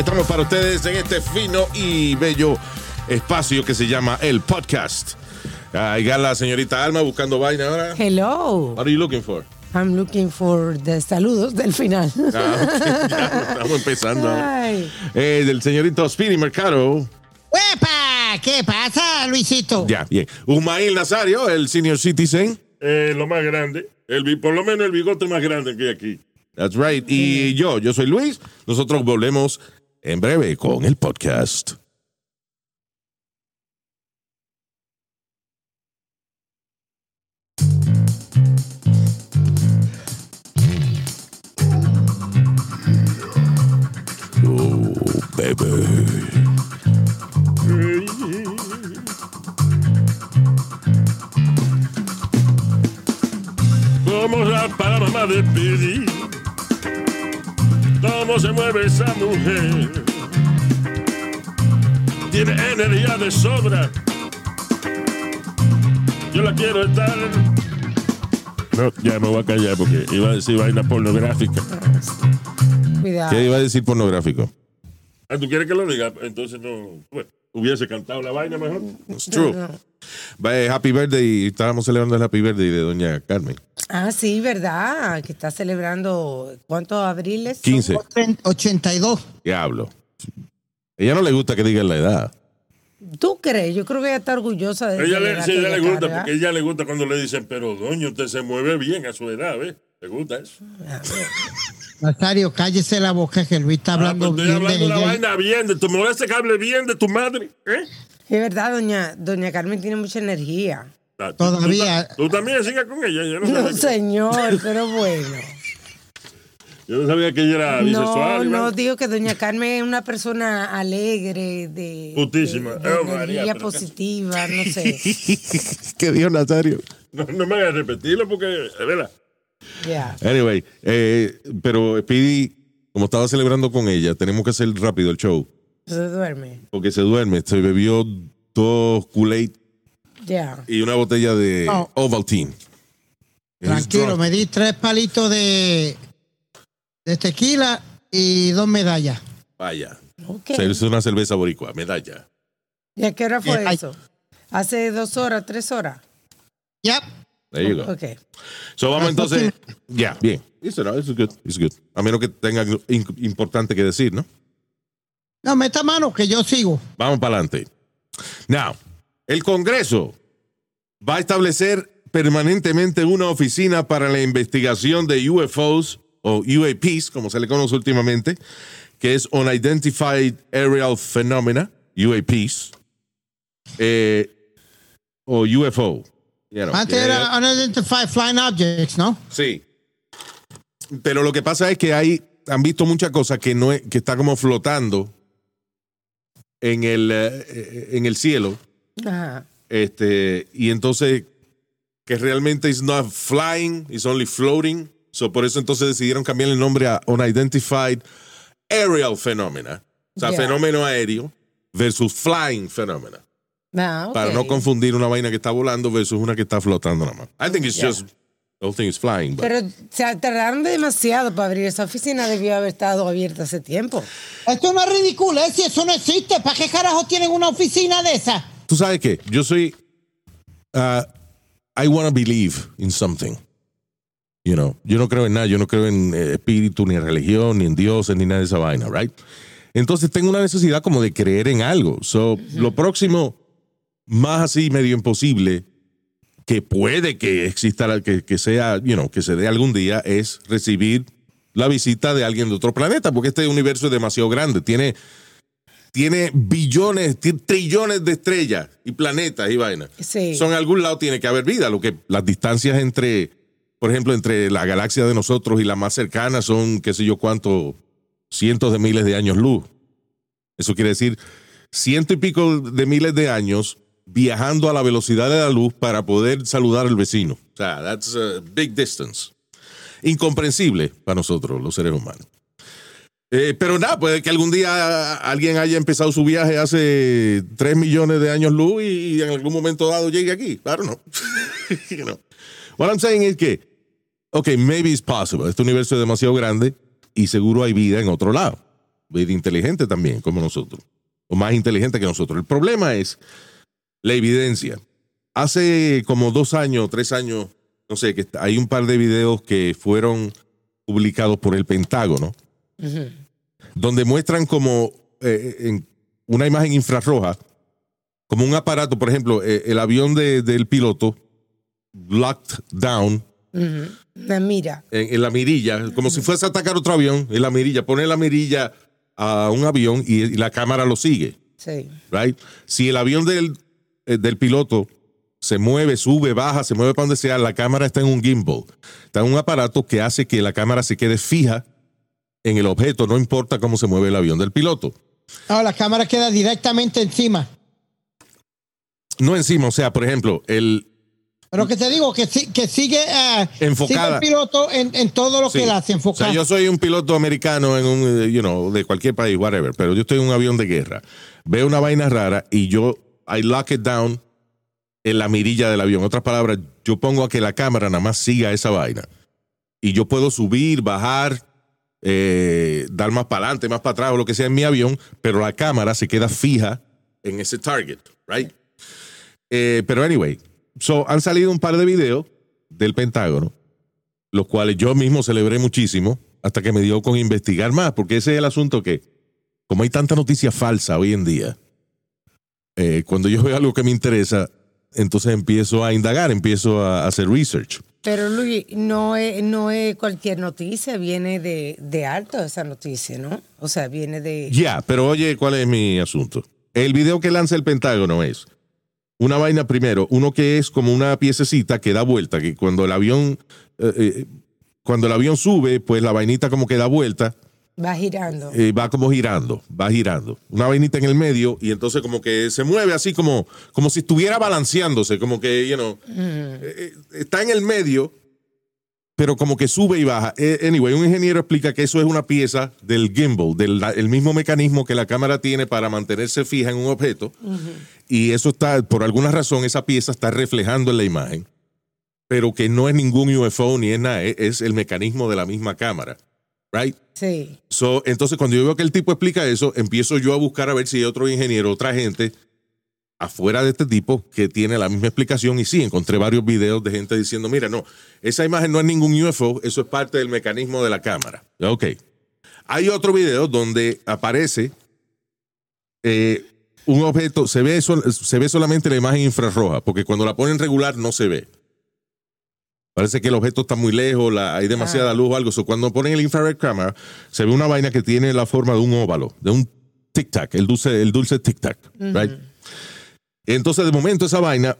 Estamos para ustedes en este fino y bello espacio que se llama el podcast. Ahí está la señorita Alma buscando vaina ahora. Hello. What are you looking for? I'm looking for the saludos del final. Ah, ok, ya estamos empezando. Eh, del señorito Speedy Mercado. ¡Uepa! ¿Qué pasa, Luisito? Ya, bien. Usmail Nazario, el senior citizen. Eh, lo más grande. El, por lo menos el bigote más grande que hay aquí. That's right. Y yo, yo soy Luis. Nosotros volvemos en breve con el podcast. Oh, baby. ¿Cómo la para de pedir? ¿Cómo se mueve esa mujer? Tiene energía de sobra. Yo la quiero estar. No, ya me voy a callar porque iba a decir vaina pornográfica. Cuidado. ¿Qué iba a decir pornográfico? Ah, ¿Tú quieres que lo diga? Entonces no. Bueno, hubiese cantado la vaina mejor. It's true. Va, Happy Birthday. Estábamos celebrando el Happy Birthday de doña Carmen. Ah, sí, ¿verdad? Que está celebrando, ¿cuántos abriles? son? 15. 82. Diablo. Ella no le gusta que digan la edad. ¿Tú crees? Yo creo que ella está orgullosa de Ella le, sí, que ella le gusta, carga. porque ella le gusta cuando le dicen, pero doño, usted se mueve bien a su edad, ¿ves? ¿Le gusta eso? Nazario, cállese la boca que Luis está Ah, hablando pues estoy bien hablando de una ella. vaina bien, de tu moleste que hable bien de tu madre, ¿eh? Es verdad, doña, doña Carmen tiene mucha energía. Ah, tú- Todavía- Tú, ta- tú también sigas con ella. Yo no, No, sabía, que- señor, pero bueno. yo no sabía que ella era No, bisexual. no, vaina. digo que doña Carmen es una persona alegre, de, Putísima. de, de Oh, energía positiva, no sé. ¿Qué dijo Nazario? No, no me hagas repetirlo porque, es verdad. Ya. Anyway, eh, pero Speedy, como estaba celebrando con ella, tenemos que hacer rápido el show. Se duerme. Porque se duerme. Se bebió dos Kool-Aid Ya. y una botella de No. Ovaltine. Tranquilo, me di tres palitos de, de tequila y dos medallas. Vaya. Ok. Se hizo una cerveza boricua, medalla. ¿Y a qué hora fue Eh, eso? ¿Hace dos horas, tres horas? Ya. There you go. Ok. So vamos entonces. Ya, bien. Eso no, eso es good. It's good. A menos que tenga importante que decir, ¿no? No, meta mano que yo sigo. Vamos para adelante. Now, el Congreso va a establecer permanentemente una oficina para la investigación de UFOs o UAPs, como se le conoce últimamente, que es Unidentified Aerial Phenomena, UAPs, eh, o UFO. You know, Antes era Unidentified Flying Objects, ¿no? Sí. Pero lo que pasa es que hay, han visto muchas cosas que no es- que está como flotando en el, eh, en el cielo. Ajá. Este, y entonces que realmente is not flying, it's only floating. So por eso entonces decidieron cambiar el nombre a Unidentified Aerial Phenomena. O sea, Ya. fenómeno aéreo versus flying phenomena. Ah, ok. Para no confundir una vaina que está volando versus una que está flotando nada más. I think it's Ya. just, the whole thing is flying. but- Pero se tardaron demasiado para abrir esa oficina, debió haber estado abierta hace tiempo. Esto no es ridículo, ¿eh? Si eso no existe, ¿para qué carajo tienen una oficina de esa? Tú sabes qué, yo soy, uh, I want to believe in something. You know, yo no creo en nada, yo no creo en eh, espíritu, ni en religión, ni en dioses, ni nada de esa vaina, right? Entonces tengo una necesidad como de creer en algo. So, lo próximo, más así medio imposible, que puede que exista, que, que sea, you know, que se dé algún día, es recibir la visita de alguien de otro planeta, porque este universo es demasiado grande. Tiene, tiene billones, trillones de estrellas y planetas y vainas. Sí. So, en algún lado tiene que haber vida. Lo que las distancias entre por ejemplo, entre la galaxia de nosotros y la más cercana son, qué sé yo cuánto, cientos de miles de años luz. Eso quiere decir ciento y pico de miles de años viajando a la velocidad de la luz para poder saludar al vecino. O sea, that's a big distance. Incomprensible para nosotros, los seres humanos. Eh, pero nada, puede que algún día alguien haya empezado su viaje hace 3 millones de años luz y, en algún momento dado llegue aquí. Claro, no. know. What I'm saying es que, ok, maybe it's possible. Este universo es demasiado grande y seguro hay vida en otro lado. Vida inteligente también, como nosotros. O más inteligente que nosotros. El problema es la evidencia. Hace como dos años, tres años, no sé, que hay un par de videos que fueron publicados por el Pentágono, donde muestran como eh, en una imagen infrarroja, como un aparato, por ejemplo, eh, el avión de- del piloto, locked down, La mira. en, en la mirilla, como si fuese a atacar otro avión, en la mirilla, pone la mirilla a un avión y, y la cámara lo sigue. Sí. right? Si el avión del, del piloto se mueve, sube, baja, se mueve para donde sea, la cámara está en un gimbal. Está en un aparato que hace que la cámara se quede fija en el objeto, no importa cómo se mueve el avión del piloto. Ahora la cámara queda directamente encima. No encima, o sea, por ejemplo, el, Pero que te digo, que, si- que sigue, ah, Enfocada. sigue el piloto en, en todo lo Sí. que él hace, O enfocado. sea, yo soy un piloto americano en un, eh, you know, de cualquier país, whatever, pero yo estoy en un avión de guerra. Veo una vaina rara y yo, I lock it down en la mirilla del avión. En otras palabras, yo pongo a que la cámara nada más siga esa vaina. Y yo puedo subir, bajar, eh, dar más para adelante, más para atrás o lo que sea en mi avión, pero la cámara se queda fija en ese target, right? Eh, pero anyway, so, han salido un par de videos del Pentágono, los cuales yo mismo celebré muchísimo hasta que me dio con investigar más, porque ese es el asunto que, como hay tanta noticia falsa hoy en día, eh, cuando yo veo algo que me interesa, entonces empiezo a indagar, empiezo a hacer research. Pero Luis, no es, no es cualquier noticia, viene de, de alto esa noticia, ¿no? O sea, viene de... Ya, pero oye, ¿cuál es mi asunto? El video que lanza el Pentágono es una vaina primero, uno que es como una piececita que da vuelta, que cuando el avión, eh, eh, cuando el avión sube, pues la vainita como que da vuelta Va girando. eh, va como girando, va girando. Una vainita en el medio y entonces como que se mueve así como, como si estuviera balanceándose, como que, you know, eh, eh, está en el medio, pero como que sube y baja. Eh, anyway, un ingeniero explica que eso es una pieza del gimbal, del el mismo mecanismo que la cámara tiene para mantenerse fija en un objeto. Y eso está, por alguna razón, esa pieza está reflejando en la imagen, pero que no es ningún UFO ni es nada, es- es el mecanismo de la misma cámara. Right? Sí. So, entonces, cuando yo veo que el tipo explica eso, empiezo yo a buscar a ver si hay otro ingeniero, otra gente afuera de este tipo que tiene la misma explicación. Y sí, encontré varios videos de gente diciendo, mira, no, esa imagen no es ningún UFO, eso es parte del mecanismo de la cámara. Ok. Hay otro video donde aparece eh, un objeto, se ve, sol- se ve solamente la imagen infrarroja, porque cuando la ponen regular no se ve. Parece que el objeto está muy lejos, la- hay demasiada luz o algo. So, cuando ponen el infrared camera, se ve una vaina que tiene la forma de un óvalo, de un tic-tac, el dulce, el dulce tic-tac. right? Entonces, de momento, esa vaina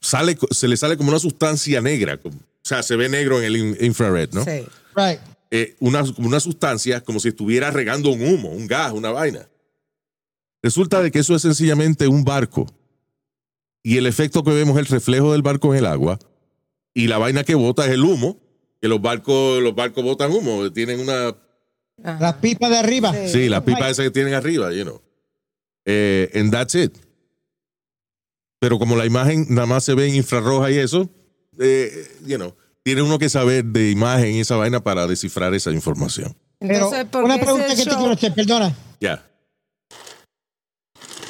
sale, se le sale como una sustancia negra. como- o sea, se ve negro en el in- infrared, ¿no? Sí. Right. eh, una, una sustancia como si estuviera regando un humo, un gas, una vaina. Resulta de que eso es sencillamente un barco. Y el efecto que vemos es el reflejo del barco en el agua. Y la vaina que bota es el humo. Que los barcos, los barcos botan humo. Tienen una. Ajá. Las pipas de arriba. Sí. Sí, la pipa esa que tienen arriba, you know. Eh, and that's it. Pero como la imagen nada más se ve en infrarroja y eso, eh, you know, tiene uno que saber de imagen y esa vaina para descifrar esa información. Pero Entonces, ¿por una pregunta que te quiero hacer, perdona. Ya.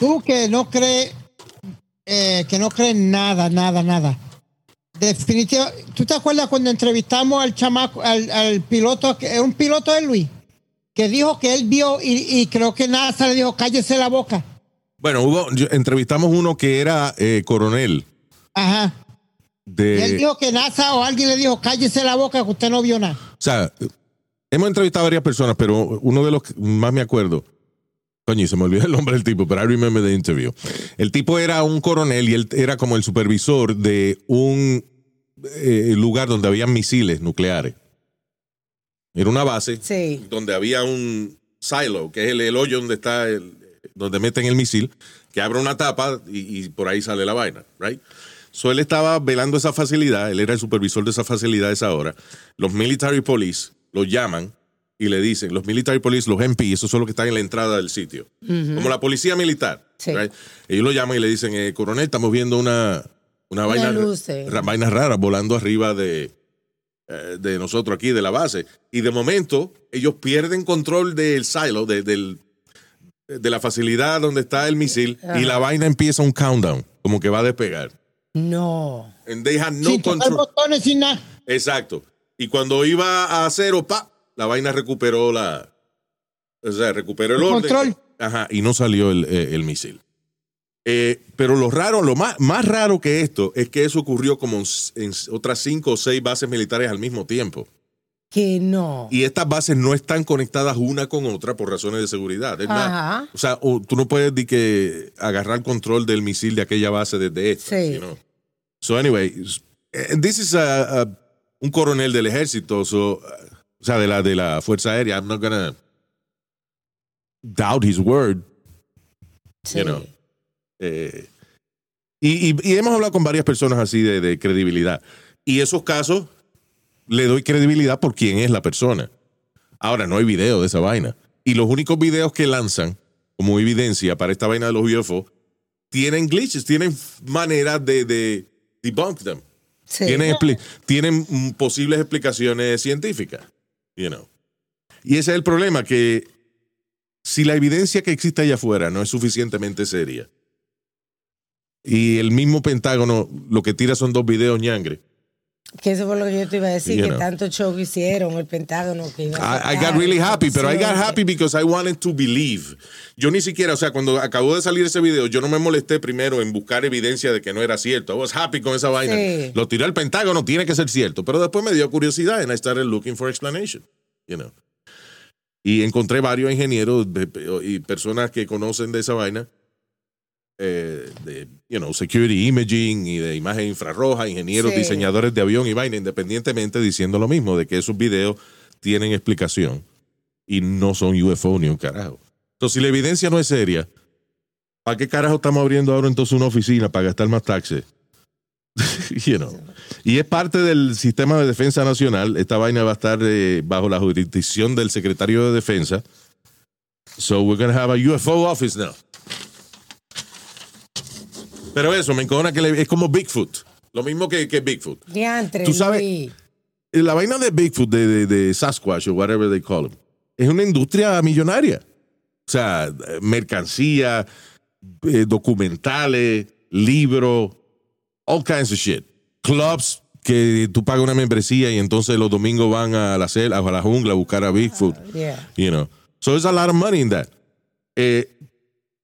Tú que no crees, eh, que no crees nada, nada, nada. Definitivamente, ¿tú te acuerdas cuando entrevistamos al chamaco, al, al piloto, que era un piloto de Luis, que dijo que él vio y, y creo que NASA le dijo, cállese la boca? Bueno, hubo, entrevistamos uno que era eh, coronel Ajá. Y él dijo que NASA o alguien le dijo, cállese la boca, que usted no vio nada. O sea, hemos entrevistado a varias personas, pero uno de los que más me acuerdo. Coño, se me olvidó el nombre del tipo, pero I remember the interview. El tipo era un coronel y él era como el supervisor de un eh, lugar donde había misiles nucleares. Era una base Sí. donde había un silo, que es el, el hoyo donde está el, donde meten el misil, que abre una tapa y, y por ahí sale la vaina, right? So él estaba velando esa facilidad, él era el supervisor de esa facilidad a esa hora. Los military police lo llaman y le dicen, los military police, los MP, esos son los que están en la entrada del sitio, como la policía militar. Sí. right? Ellos lo llaman y le dicen, eh, coronel, estamos viendo una, una, vaina, luz, eh. ra- vainas raras volando arriba de, eh, de nosotros aquí, de la base. Y de momento, ellos pierden control del silo, de, del- de la facilidad donde está el misil, y la vaina empieza un countdown, como que va a despegar. No. And they had no sin tocar control. botones, sin nada. Exacto. Y cuando iba a cero, pa, la vaina recuperó la. O sea, recuperó el, El orden. control. Ajá, y no salió el, eh, el misil. Eh, pero lo raro, lo más, más raro que esto es que eso ocurrió como en, otras cinco o seis bases militares al mismo tiempo. Que no. Y estas bases no están conectadas una con otra por razones de seguridad. Es. Ajá. O sea, o tú no puedes di que agarrar control del misil de aquella base desde esta. Sí. you know. So anyway, eh, this is a- a- un coronel del ejército, so, o sea, de la, de la Fuerza Aérea. I'm not gonna doubt his word. Sí. you know. Eh, y, y- y hemos hablado con varias personas así de, de credibilidad. Y esos casos le doy credibilidad por quién es la persona. Ahora, no hay video de esa vaina. Y los únicos videos que lanzan como evidencia para esta vaina de los UFO tienen glitches, tienen maneras de, de debunk them. Sí. Tienen, tienen mm, posibles explicaciones científicas. Y ese es el problema, que si la evidencia que existe allá afuera no es suficientemente seria, y el mismo Pentágono lo que tira son dos videos ñangre, Que eso fue lo que yo te iba a decir, You que know. tanto show hicieron, el Pentágono que iba a I, I got really happy, pero I got happy because I wanted to believe. Yo ni siquiera, o sea, cuando acabó de salir ese video, yo no me molesté primero en buscar evidencia de que no era cierto. I was happy con esa vaina. Sí. Lo tiró al Pentágono, tiene que ser cierto. Pero después me dio curiosidad and I started looking for explanation. You know. Y encontré varios ingenieros y personas que conocen de esa vaina. Eh, de, you know, security imaging y de imagen infrarroja, ingenieros, Sí. diseñadores de avión y vaina, independientemente diciendo lo mismo, de que esos videos tienen explicación y no son UFO ni un carajo. Entonces, si la evidencia no es seria, ¿para qué carajo estamos abriendo ahora entonces una oficina para gastar más taxes? you know. Y es parte del sistema de defensa nacional. Esta vaina va a estar eh, bajo la jurisdicción del secretario de defensa. So we're going to have a UFO office now. Pero eso, me encojona que le- es como Bigfoot. Lo mismo que, que Bigfoot. Diantre, Tú sabes- Luis. Eh, La vaina de Bigfoot, de, de- de Sasquatch o whatever they call him, es una industria millonaria. O sea, mercancía, eh, documentales, libros, all kinds of shit. Clubs que tú pagas una membresía y entonces los domingos van a la selva, a la jungla a buscar a Bigfoot. Yeah. You know. So there's a lot of money in that. Eh,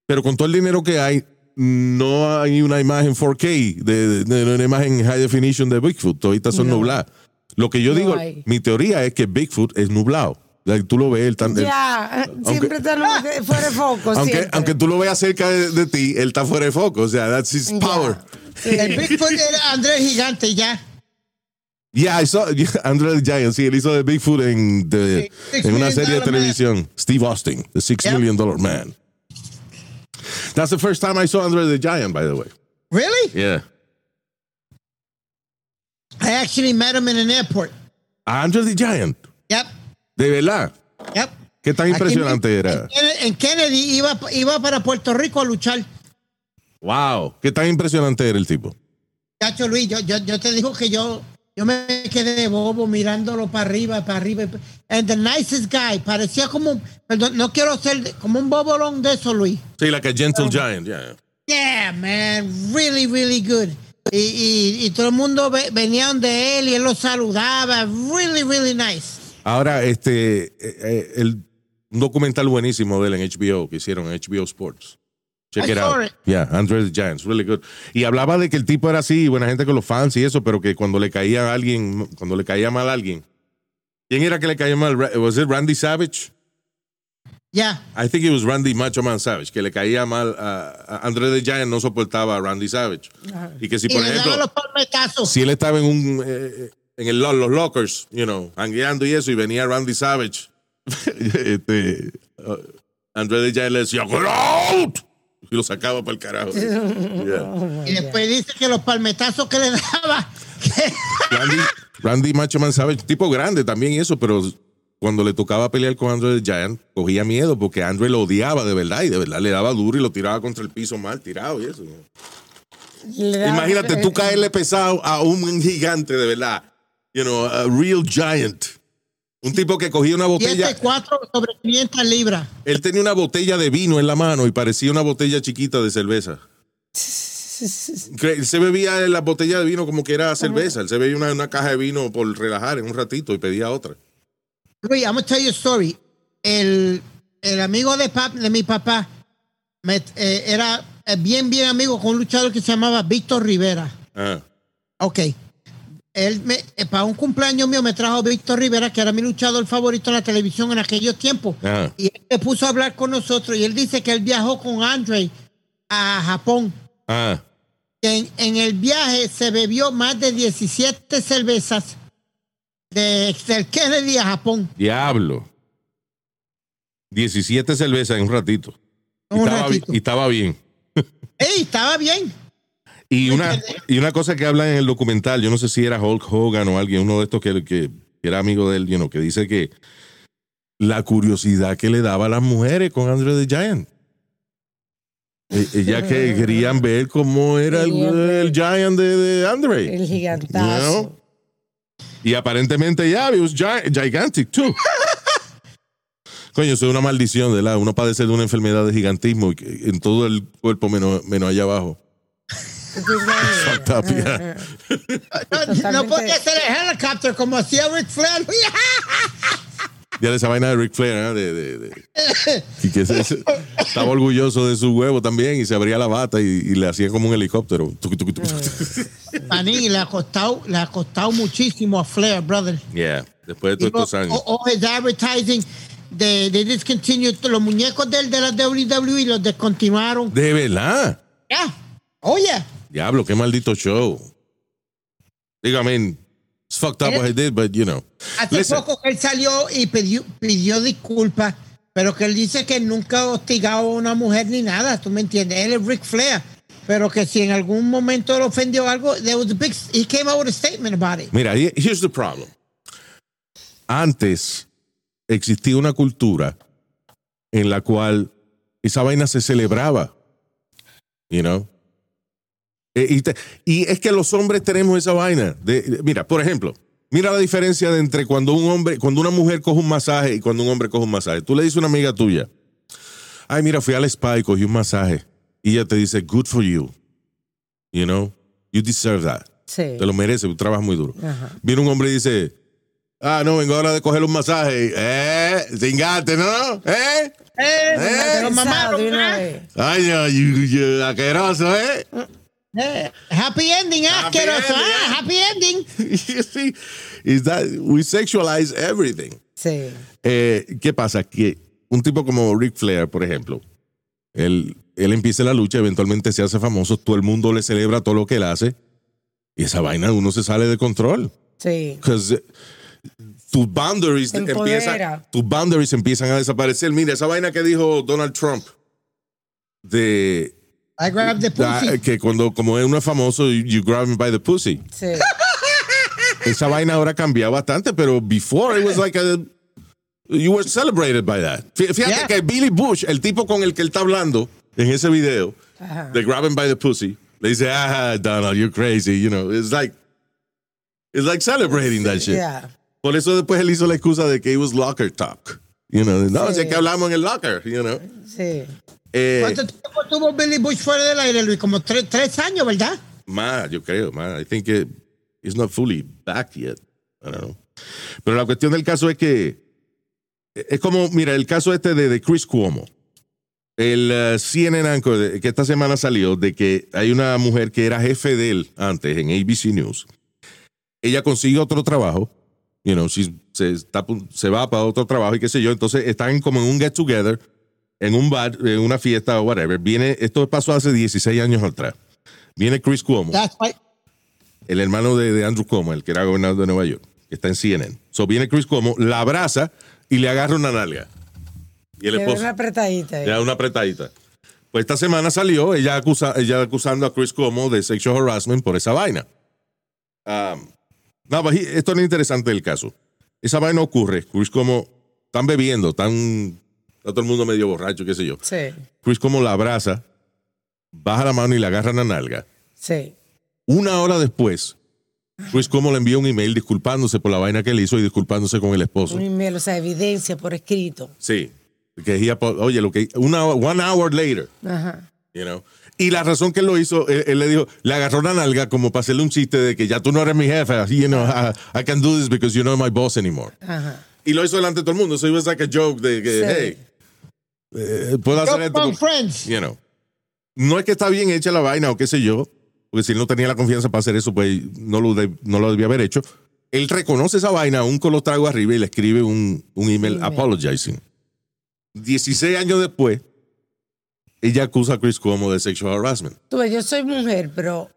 pero con todo el dinero que hay, no hay una imagen 4K, de, de- de una imagen high definition de Bigfoot. Todas son No. nubladas. Lo que yo No digo, hay. mi teoría es que Bigfoot es nublado. Like, tú lo ves, el tan, el- Ya, siempre está lo- fuera de foco. aunque, tú lo veas cerca de, de ti, él está fuera de foco. O sea, that's his power. El Bigfoot era Andrés Gigante, ya. Yeah, I saw yeah, Andre the Giant. Sí, él hizo de Bigfoot en, de- una serie de Man. televisión. Steve Austin, The Six. Million Dollar Man. That's the first time I saw Andre the Giant, by the way. Really? Yeah. I actually met him in an airport. Andre the Giant. Yep. De verdad. Yep. Qué tan impresionante era. En, en Kennedy iba, iba para Puerto Rico a luchar. Wow. Qué tan impresionante era el tipo. Cacho Luis, yo, yo, yo te digo que yo, yo me quedé bobo mirándolo para arriba, para arriba. And the nicest guy. Parecía como, perdón, no quiero ser como un bobolón de eso, Luis. Sí, like a gentle giant. Yeah. Yeah, man, really, really good. Y, y, y todo el mundo ve- venía de él y él lo saludaba. Really, really nice. Ahora, este, eh, eh, el, un documental buenísimo de él en HBO que hicieron en HBO Sports. Check I it out. it. Yeah, Andre the Giants, really good. Y hablaba de que el tipo era así, buena gente con los fans y eso, pero que cuando le caía a alguien, cuando le caía mal a alguien. ¿Quién era que le caía mal? Was it Randy Savage? Ya. I think it was Randy Macho Man Savage, que le caía mal a, a Andre the Giant, no soportaba a Randy Savage. Y que si, por ejemplo, los si él estaba en un eh, en el, lo- los lockers, you know, hangueando y eso, y venía Randy Savage, este, uh, Andre the Giant le decía, "Get out!" Y lo sacaba para el carajo. Yeah. Y después dice que los palmetazos que le daba. que- Randy, Randy Macho Man Savage, tipo grande también y eso, pero cuando le tocaba pelear con Andre the Giant, cogía miedo porque Andre lo odiaba de verdad y de verdad le daba duro y lo tiraba contra el piso mal tirado y eso. Le daba- Imagínate tú caerle pesado a un gigante de verdad. You know, a real giant. Un tipo que cogía una botella. 74 sobre 500 libras. Él tenía una botella de vino en la mano y parecía una botella chiquita de cerveza. Él se bebía la botella de vino como que era cerveza. Él se bebía una, una caja de vino por relajar en un ratito y pedía otra. Luis, I'm gonna tell you a story. El, el amigo de, pap- de mi papá me- eh, era eh, bien, bien amigo con un luchador que se llamaba Víctor Rivera. Ah, Ok. Él me, eh, para un cumpleaños mío me trajo Víctor Rivera, que era mi luchador favorito en la televisión en aquellos tiempos. Ah. Y él se puso a hablar con nosotros y él dice que él viajó con Andre a Japón. ah. En, en el viaje se bebió más de 17 cervezas de, del Kennedy a Japón. Diablo. 17 cervezas en un ratito. Y, Un estaba, bi- ratito. y estaba bien. ¡Ey, estaba bien! Y una, y una cosa que habla en el documental, yo no sé si era Hulk Hogan o alguien, uno de estos que, que era amigo de él, you know, que dice que la curiosidad que le daba a las mujeres con Andre the Giant. E- Ella que querían ver cómo era el, el Giant de, de Andre. El gigantazo. Y aparentemente ya, it was gi- gigantic too. Coño, eso es una maldición, de la Uno padece de una enfermedad de gigantismo en todo el cuerpo menos, menos allá abajo. Fucked up, yeah. No, podía ser el helicóptero como hacía Ric Flair. Ya de esa vaina de Ric Flair, ¿eh? de, de- de- y que se- se- estaba orgulloso de su huevo también y se abría la bata y, y le hacía como un helicóptero. Tuki, tuki, tuki. Maní, le ha costado, le ha costado muchísimo a Flair, brother. Yeah, después de todos estos años. o, o his advertising de, de discontinued, los muñecos del de la WWE los descontinuaron. De verdad. Ya. Oye, Diablo, qué maldito show. Digo, I mean, it's fucked up what he did, but you know. hace Listen, poco que él salió y pidió, pidió disculpas, pero que él dice que nunca ha hostigado a una mujer ni nada, ¿tú me entiendes? Él es Ric Flair, pero que si en algún momento le ofendió algo, there was a big, he came out with a statement about it. Mira, he- here's the problem. Antes existía una cultura en la cual esa vaina se celebraba. You know? Eh, Y, te- y es que los hombres tenemos esa vaina. De, de- mira, por ejemplo, mira la diferencia de entre cuando un hombre, cuando una mujer coge un masaje y cuando un hombre coge un masaje. Tú le dices a una amiga tuya, ay, mira, fui al spa y cogí un masaje. Y ella te dice, good for you. You know? You deserve that. Sí. Te lo merece, tú trabajas muy duro. Ajá. Viene un hombre y dice, ah, no, vengo ahora de coger un masaje. Eh, cingate, ¿no? ¿Eh? Eh, Eh, te lo mamaron, de una ¿eh? Ay, no, you, you, asqueroso, ¿eh? Eh, happy ending, Happy asqueroso, ending, ah, eh. happy ending. you see, is that we sexualize everything. Sí. Eh, ¿Qué pasa? Que un tipo como Ric Flair, por ejemplo, él, él empieza la lucha, eventualmente se hace famoso, todo el mundo le celebra todo lo que él hace, y esa vaina uno se sale de control. Sí. Because tus boundaries empiezan, tus boundaries empiezan a desaparecer. Mira, esa vaina que dijo Donald Trump de I grabbed the pussy. que cuando como uno es famoso, you, you grab him by the pussy. Sí. Esa vaina ahora ha cambiado bastante, pero before it was like a you were celebrated by that. Fí- Fíjate Yeah. que Billy Bush, el tipo con el que él está hablando en ese video Ajá. de grab him by the pussy, le dice, ah, Donald, you're crazy, you know. It's like it's like celebrating that shit. Yeah. Por eso después él hizo la excusa de que it was locker talk. You know, no, Sí. es que hablamos en el locker, you know. Sí. Eh, ¿Cuánto tiempo tuvo Billy Bush fuera del aire, Luis? Como tres, tres años, ¿verdad? más, yo creo, más. I think it, it's not fully back yet. I don't know. Pero la cuestión del caso es que es como, mira, el caso este de, de Chris Cuomo. El eh, CNN anchor que esta semana salió de que hay una mujer que era jefe de él antes en ABC News. Ella consiguió otro trabajo you know, she's- se, está se va para otro trabajo y qué sé yo. Entonces están como en un get together, en un bar, en una fiesta o whatever. Viene, esto pasó hace 16 años atrás. Viene Chris Cuomo, el hermano de, de Andrew Cuomo, el que era gobernador de Nueva York, que está en CNN. So viene Chris Cuomo, la abraza y le agarra una nalga. Y el Le da una apretadita. le da una apretadita. Pues esta semana salió ella, acusa, ella acusando a Chris Cuomo de sexual harassment por esa vaina. Um, no, he- esto es interesante del caso. Esa vaina ocurre. Chris Cuomo, están bebiendo, están está todo el mundo medio borracho, qué sé yo. Sí, Chris Cuomo la abraza, baja la mano y le agarra la nalga. sí. Una hora después, Chris Cuomo le envía un email disculpándose por la vaina que él hizo y disculpándose con el esposo. Un email, o sea, evidencia por escrito. Sí. Que oye, lo que una one hour later, Ajá. you know. Y la razón que él lo hizo, él, él le dijo, le agarró la nalga como para hacerle un chiste de que ya tú no eres mi jefe, así, you know, I, I can do this because you're not my boss anymore. Ajá. Y lo hizo delante de todo el mundo, so it was like a joke de que, Sí. hey, eh, puedo hacer esto. con- friends. You know. No es que está bien hecha la vaina o qué sé yo, porque si él no tenía la confianza para hacer eso, pues no lo, de- no lo debía haber hecho. Él reconoce esa vaina aún con los tragos arriba y le escribe un, un email Email. apologizing. 16 años después, ella acusa a Chris Cuomo de sexual harassment. Tú ves, yo soy mujer, pero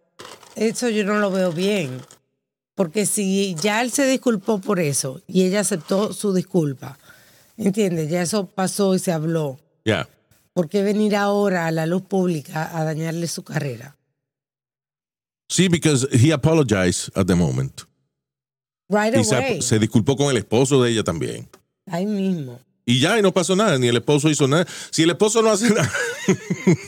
eso yo no lo veo bien. Porque si ya él se disculpó por eso y ella aceptó su disculpa, ¿entiendes? Ya eso pasó y se habló. Yeah. ¿Por qué venir ahora a la luz pública a dañarle su carrera? Sí, because he apologized at the moment. Right Y se, away. se disculpó con el esposo de ella también. Ahí mismo. Y ya, y no pasó nada, ni el esposo hizo nada. Si el esposo no hace nada.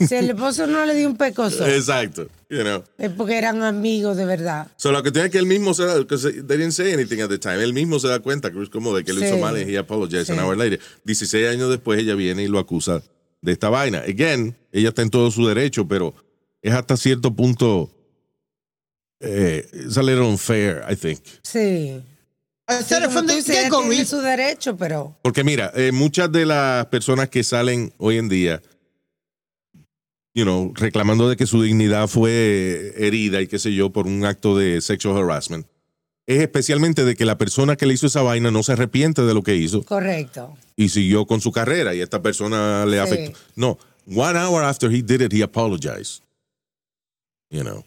Si el esposo no le dio un pecoso, Exacto. You know. es porque eran amigos de verdad. So, lo que tiene que él mismo se da, they didn't say anything at the time. Él mismo se da cuenta, Chris, como de que lo hizo Sí. mal y he apologized an Sí. hour later. 16 años después ella viene y lo acusa de esta vaina. Again, ella está en todo su derecho, pero es hasta cierto punto eh, it's a little unfair, I think. Sí. I Sí, said it como from tú the dices, ella get-go, tiene Reese. su derecho, pero Porque mira, eh, muchas de las personas que salen hoy en día, you know, reclamando de que su dignidad fue herida y qué sé yo por un acto de sexual harassment, es especialmente de que la persona que le hizo esa vaina no se arrepiente de lo que hizo correcto. y siguió con su carrera y esta persona le Sí. afectó. No, one hour after he did it, he apologized. You know.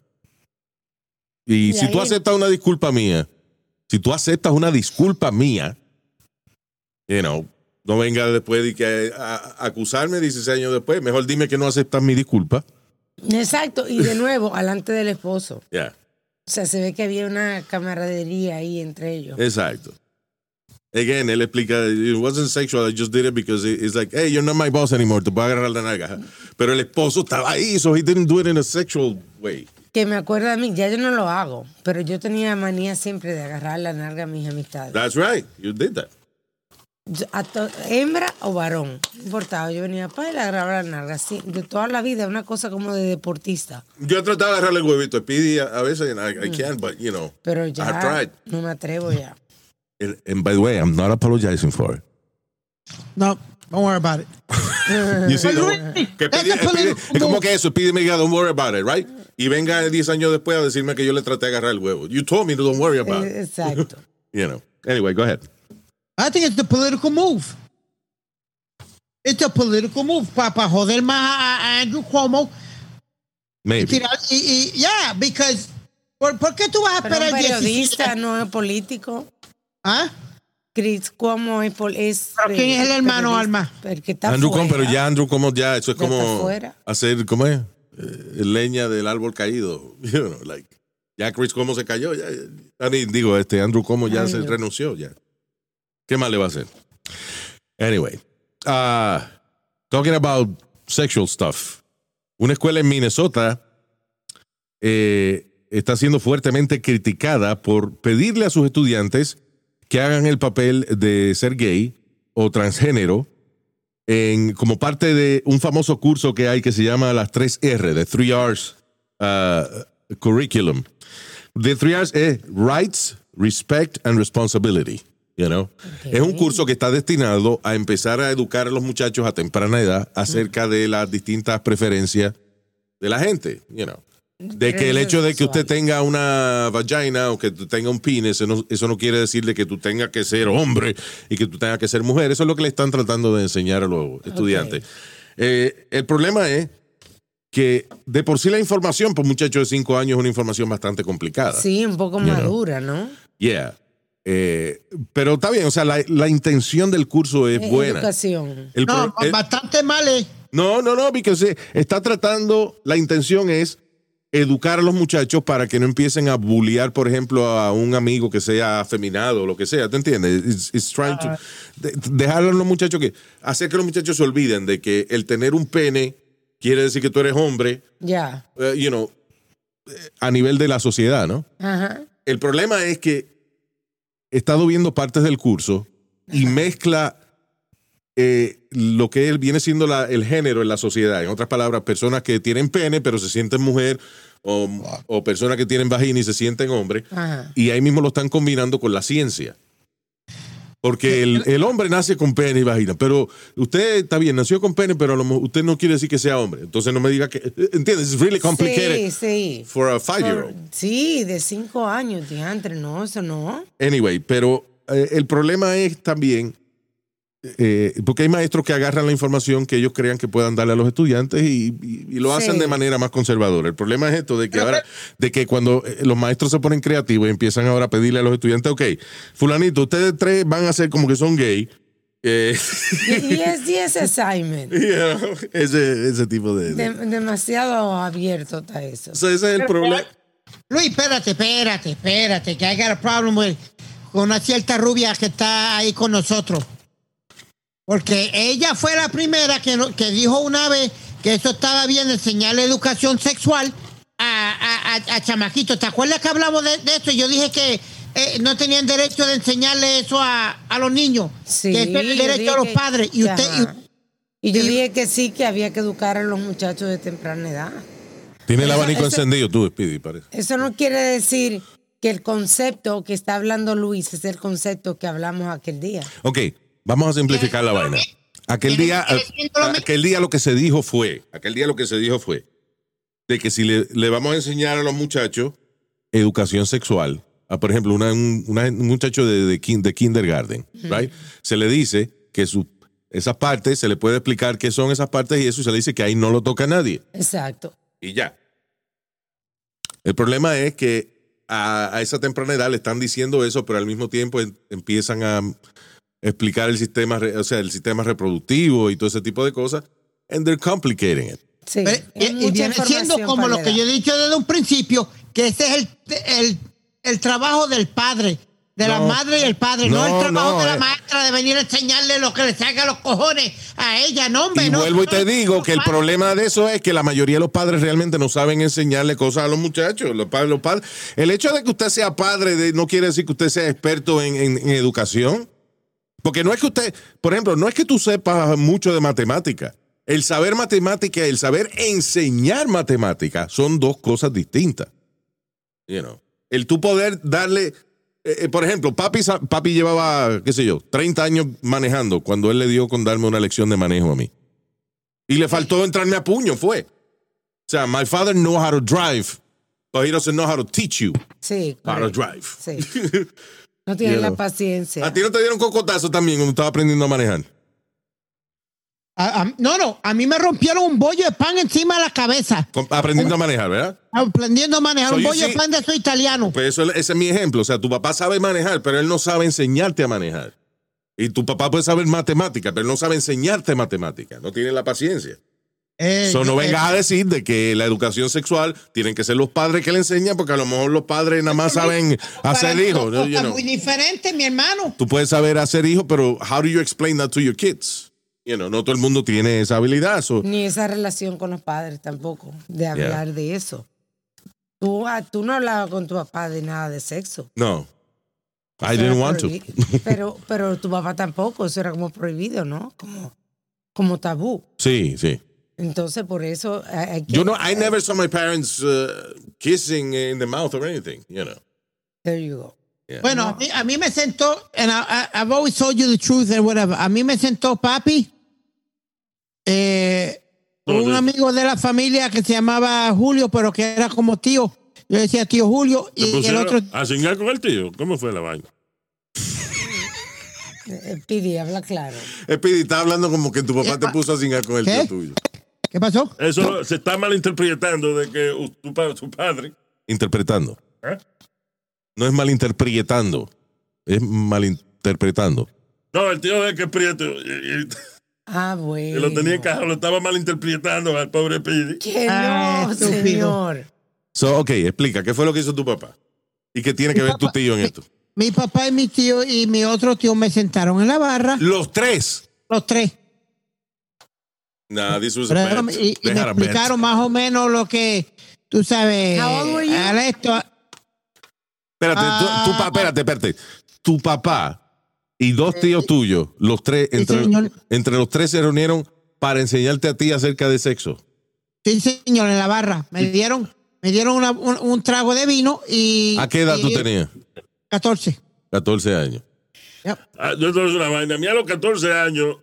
Y, Y si tú aceptas una disculpa mía, si tú aceptas una disculpa mía, you know, no venga después de que a, a- acusarme 16 años después, mejor dime que no aceptas mi disculpa. Exacto. Y de nuevo, alante del esposo. Ya, O sea, se ve que había una camaradería ahí entre ellos. exacto. Again, él explica, it wasn't sexual, I just did it because it- it's like, hey, you're not my boss anymore, te voy a agarrar la nalga. Pero el esposo estaba ahí, so he didn't do it in a sexual way. Que me acuerda a mí, ya yo no lo hago, pero yo tenía manía siempre de agarrar la narga a mis amistades. That's right, you did that. Yo- a to- hembra o varón, no importaba. Yo venía para y le agarraba la narga. Sí, de toda la vida, una cosa como de deportista. Yo he tratado de agarrarle el huevito a Speedy a, a veces, and I, I can't, but, you know, Pero ya tried. no me atrevo ya. And, and by the way, I'm not apologizing for it. No, don't worry about it. You see, no, que political Speedy- es como que eso, Speedy me diga, don't worry about it, right? Y venga 10 años después a decirme que yo le traté de agarrar el huevo. You told me to don't worry about it. Exacto. You know. Anyway, go ahead. I think it's a political move. It's a political move. Para joder más a, Andrew Cuomo. Maybe. Tirar, y, y, yeah, because. ¿por, por qué tú vas a Pero esperar un 16? periodista no es político. ¿Ah? Chris Cuomo es, pol- es ¿Pero quién es el hermano. Alma? Andrew Cuomo, pero ya Andrew como ya, eso es Ya está como fuera. hacer, ¿cómo es? Eh, leña del árbol caído. You know, like, ya Chris Como se cayó, ya, digo, este Andrew Como ya se renunció, ya. ¿Qué más le va a hacer? Anyway, uh, talking about sexual stuff. Una escuela en Minnesota eh, está siendo fuertemente criticada por pedirle a sus estudiantes que hagan el papel de ser gay o transgénero en, como parte de un famoso curso que hay que se llama las 3R, de 3 R's uh, Curriculum. The 3 R's es Rights, Respect and Responsibility. You know? Es un curso que está destinado a empezar a educar a los muchachos a temprana edad acerca de las distintas preferencias de la gente. You know? De que el hecho de que usted tenga una vagina o que tú tenga un pene, eso no, eso no quiere decir de que tú tengas que ser hombre y que tú tengas que ser mujer. Eso es lo que le están tratando de enseñar a los estudiantes. Eh, el problema es que de por sí la información, por un muchacho de cinco años, es una información bastante complicada. Sí, un poco You know. madura, ¿no? Yeah. Eh, pero está bien, o sea, la, la intención del curso es buena. Educación. El No, pro- el- bastante mal eh. no, no, no, porque se- está tratando, la intención es educar a los muchachos para que no empiecen a bullear, por ejemplo, a un amigo que sea afeminado o lo que sea, ¿te entiendes? It's- it's trying to- de- dejar a los muchachos que, hacer que los muchachos se olviden de que el tener un pene quiere decir que tú eres hombre, Ya. eh, you know, eh, a nivel de la sociedad, ¿no? Ajá. El problema es que he estado viendo partes del curso y mezcla eh, lo que él viene siendo la- el género en la sociedad. En otras palabras, personas que tienen pene pero se sienten mujer o, o personas que tienen vagina y se sienten hombre. Ajá. Y ahí mismo lo están combinando con la ciencia. Porque el, el hombre nace con pene y vagina, pero usted está bien, nació con pene, pero a lo mejor usted no quiere decir que sea hombre. Entonces no me diga que, ¿entiendes? It's really complicated Sí, sí. for a five-year-old. Sí, de cinco años, diantre, no, eso no. Anyway, pero eh, el problema es también, eh, porque hay maestros que agarran la información que ellos crean que puedan darle a los estudiantes y, y- y lo hacen Sí. de manera más conservadora. El problema es esto, de que ahora, de que cuando eh, los maestros se ponen creativos y empiezan ahora a pedirle a los estudiantes, ok, fulanito, ustedes tres van a ser como que son gay. eh, Y, y es assignment. ese, ese tipo de... de- De- demasiado abierto está eso. O sea, ese es el problema. Luis, espérate, espérate, espérate, que I got a problem with- con una cierta rubia que está ahí con nosotros. Porque ella fue la primera que, no- que dijo una vez que eso estaba bien enseñarle educación sexual a, a, a- a chamaquitos. ¿Te acuerdas que hablamos de, de eso? Yo dije que eh, no tenían derecho de enseñarle eso a, a los niños. Sí, que ese es el derecho a los que- padres. Y usted, y- yo dije que sí, que había que educar a los muchachos de temprana edad. Tiene el Eso- abanico eso- encendido tú, Speedy, parece. Eso no quiere decir que el concepto que está hablando Luis es el concepto que hablamos aquel día. Ok, vamos a simplificar la vaina. Aquel día, aquel día lo que se dijo fue, aquel día lo que se dijo fue de que si le, le vamos a enseñar a los muchachos educación sexual, a, por ejemplo, una- un, una- un muchacho de, de, kin- de kindergarten, right? se le dice que su, esas partes, se le puede explicar qué son esas partes y eso y se le dice que ahí no lo toca nadie Exacto. y ya. El problema es que a, a esa temprana edad le están diciendo eso, pero al mismo tiempo em- empiezan a explicar el sistema, re- o sea, el sistema reproductivo y todo ese tipo de cosas, and they're complicating it. Sí. Pero- es y, viene siendo como lo que yo he dicho desde un principio, que ese es el, el, el trabajo del padre, de la madre y el padre, no, No, el trabajo no, de la eh. maestra de venir a enseñarle lo que le salga a los cojones a ella, no, hombre. Y no, vuelvo y no, te digo que el problema de eso es que la mayoría de los padres realmente no saben enseñarle cosas a los muchachos. Los padres, los padres. El hecho de que usted sea padre de- no quiere decir que usted sea experto en, en- en educación. Porque no es que usted, por ejemplo, no es que tú sepas mucho de matemática. El saber matemática y el saber enseñar matemática son dos cosas distintas. You know. El tú poder darle, eh, eh, por ejemplo, papi, papi llevaba, qué sé yo, 30 años manejando cuando él le dio con darme una lección de manejo a mí. Y le faltó entrarme a puño, fue. O sea, my father know how to drive, but he doesn't know how to teach you Sí, how to drive. Sí. No tiene You la paciencia. ¿A ti no te dieron cocotazo también cuando estaba aprendiendo a manejar? A- a- no, no, a mí me rompieron un bollo de pan encima de la cabeza, Con- Aprendiendo a manejar, ¿verdad? aprendiendo a manejar So un bollo de pan de eso italiano. Pues eso, ese es mi ejemplo. O sea, tu papá sabe manejar, pero él no sabe enseñarte a manejar. Y tu papá puede saber matemática, pero él no sabe enseñarte matemática. No tiene la paciencia. Eh, So, no eh, vengas a decir de que la educación sexual tienen que ser los padres que le enseñan, porque a lo mejor los padres nada más saben hacer hijos. son you know. muy diferentes, mi hermano. Tú puedes saber hacer hijos, pero how do you explain that to your kids? You know, no todo el mundo tiene esa habilidad. so- Ni esa relación con los padres tampoco, de hablar de eso. Tú, ah, tú no hablabas con tu papá de nada de sexo. no. I didn't want to. Pero, pero tu papá tampoco, eso era como prohibido, ¿no? Como, como tabú. Sí, sí. Entonces, por eso hay hay que- Yo no, I never saw my parents uh, kissing in the mouth or anything, you know. There you go. Bueno, a, mí, a mí me sentó, and I, I- I've always told you the truth and whatever. A mí me sentó papi eh, un amigo de la familia que se llamaba Julio, pero que era como tío. Yo decía tío Julio ¿Te y el otro a cingar con el tío? ¿Cómo fue la vaina? Eh, Pidi, habla claro. Speedy, está hablando como que tu papá te puso a cingar con el ¿Qué? tío tuyo. ¿Qué pasó? Eso se está malinterpretando de que tu, tu padre. Interpretando. ¿eh? No es malinterpretando. Es malinterpretando. No, el tío de que es prieto. Y, y- Ah, y bueno. lo tenía en caja, lo estaba malinterpretando al pobre Pidi. Que Ah, no, estúpido. señor. So, ok, explica, ¿qué fue lo que hizo tu papá? ¿Y qué tiene que ver tu tío en mi- esto? Mi papá y mi tío y mi otro tío me sentaron en la barra, Los tres. los tres. Nah, this was a Pero- bet. y, me a bet. explicaron más o menos lo que, tú sabes, al esto, Espérate, tu, Ah. tu pa- espérate, espérate. Tu papá y dos tíos tuyos, los tres, entre, entre los tres se reunieron para enseñarte a ti acerca de sexo. sí señor, en la barra. Me dieron, me dieron una- un, un trago de vino y... ¿A qué edad y- tú tenías? 14. 14 años. Yep. Ah, yo a decir una vaina. A mí a los 14 años,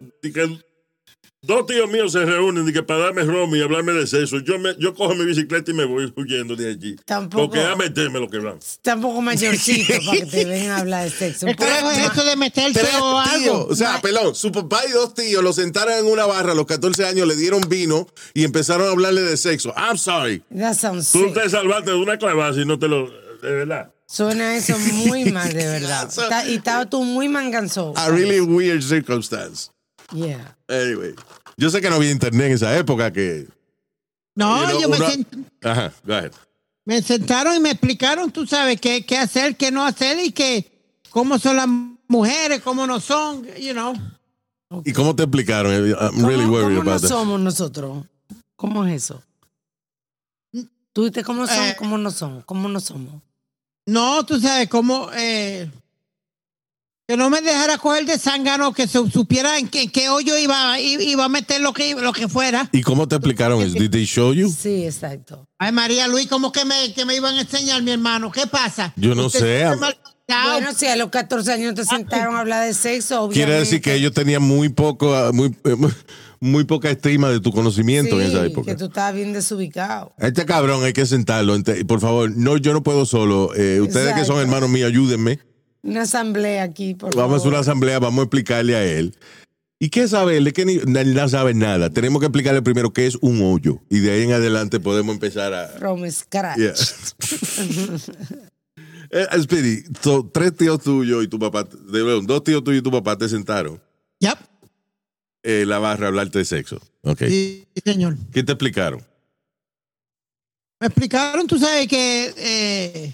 dos tíos míos se reúnen di que para darme romo y hablarme de sexo. Yo, me, yo cojo mi bicicleta y me voy huyendo de allí. Tampoco- Porque a meterme lo que van. Tampoco mayorcito para que te vengan a hablar de sexo. Es que poco es más- eso de meterse o algo. O sea, pelón, su papá y dos tíos lo sentaron en una barra a los 14 años, le dieron vino y empezaron a hablarle de sexo. I'm sorry. That sounds Tú sick. te salvaste de una clavada y no te lo. De verdad. Suena eso muy mal, de verdad. So- y estaba tú muy manganzón. A really weird circumstance. Yeah. Anyway. Yo sé que no había internet en esa época que... No, you know, yo me, uno- sent- Ajá, go ahead. me sentaron y me explicaron, tú sabes, qué, qué hacer, qué no hacer y que cómo son las mujeres, cómo no son, you know. ¿Y cómo te explicaron? I'm really ¿Cómo, worried cómo no about that. somos nosotros? ¿Cómo es eso? ¿Tú viste cómo son? Eh. ¿Cómo no son? ¿Cómo no somos? No, tú sabes, cómo... eh, que no me dejara coger de zángano, que se supiera en qué, en qué hoyo iba, iba a meter lo que, lo que fuera. ¿Y cómo te explicaron eso? Did they show you? Sí, exacto. Ay, María Luis, ¿cómo que me, que me iban a enseñar, mi hermano? ¿Qué pasa? Yo no sé. Bueno, si a los 14 años te sentaron a hablar de sexo, obviamente. Quiere decir que ellos tenían muy poco, ah, muy, eh, muy poca estima de tu conocimiento en esa época. que tú estabas bien desubicado. Este cabrón hay que sentarlo. Por favor, no, yo no puedo solo. Eh, ustedes que son hermanos míos, ayúdenme. Una asamblea aquí, por Vamos a una asamblea, vamos a explicarle a él. ¿Y qué sabe él? Que ni, él no sabe nada. Tenemos que explicarle primero qué es un hoyo. Y de ahí en adelante podemos empezar a... From scratch. Yeah. Eh, Speedy, so, tres tíos tuyos y tu papá, de verdad, dos tíos tuyos y tu papá te sentaron Yep. en la barra a hablarte de sexo. Ok. Sí, señor. ¿Qué te explicaron? Me explicaron, tú sabes, que eh,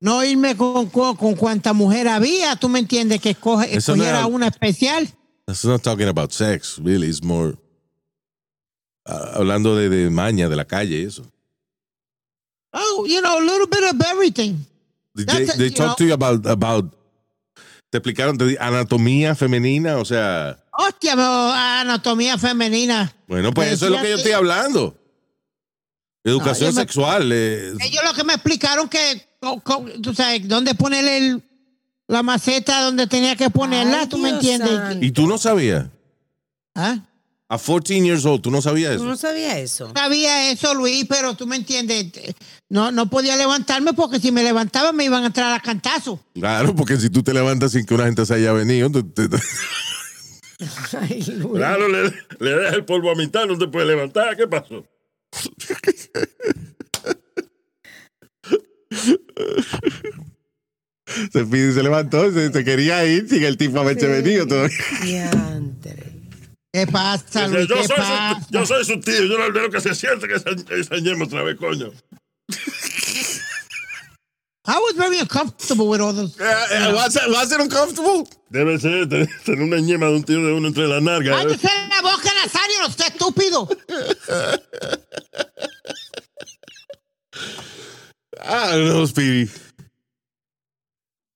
no irme con, con, con cuanta mujer había, tú me entiendes, que escoge, Eso no escogiera era- una especial. That's not talking about sex, really. It's more ah, hablando de, de maña, de la calle, eso. Oh, you know, a little bit of everything. That's they, it, they you talk know. to you about, about te explicaron de anatomía femenina, o sea, Hostia, me- anatomía femenina. bueno, pues Me eso es lo que yo estoy hablando. Educación No, yo me- sexual. eh, Ellos lo que me explicaron que, co- tú sabes, dónde poner el, la maceta donde tenía que ponerla, Ay, tú me entiendes. santo. y tú no sabías. ¿Ah? A 14 years old, tú no sabías Tú eso. no sabías eso. sabía eso, Luis, pero tú me entiendes. No, no podía levantarme porque si me levantaba me iban a entrar a cantazo. Claro, porque si tú te levantas sin que una gente se haya venido, tú- te- te- Ay, Luis. Claro, le, le dejas el polvo a mitad, no te puedes levantar. ¿Qué pasó? se, pide- se levantó, se, se quería ir sin el tipo haberse venido todavía. Diantre. ¿Qué pasa, Luis? yo, ¿Qué soy pasa? su, yo soy su tío, yo no veo que se siente que se, esa ñema otra vez, coño. I was very uncomfortable with all those. Eh, was, it, was it uncomfortable? Debe ser tener, tener una ñema de un tío de uno entre las nalgas. ¿eh? ¡Cállese la boca, Nazario! ¡No esté Ah, no, Speedy.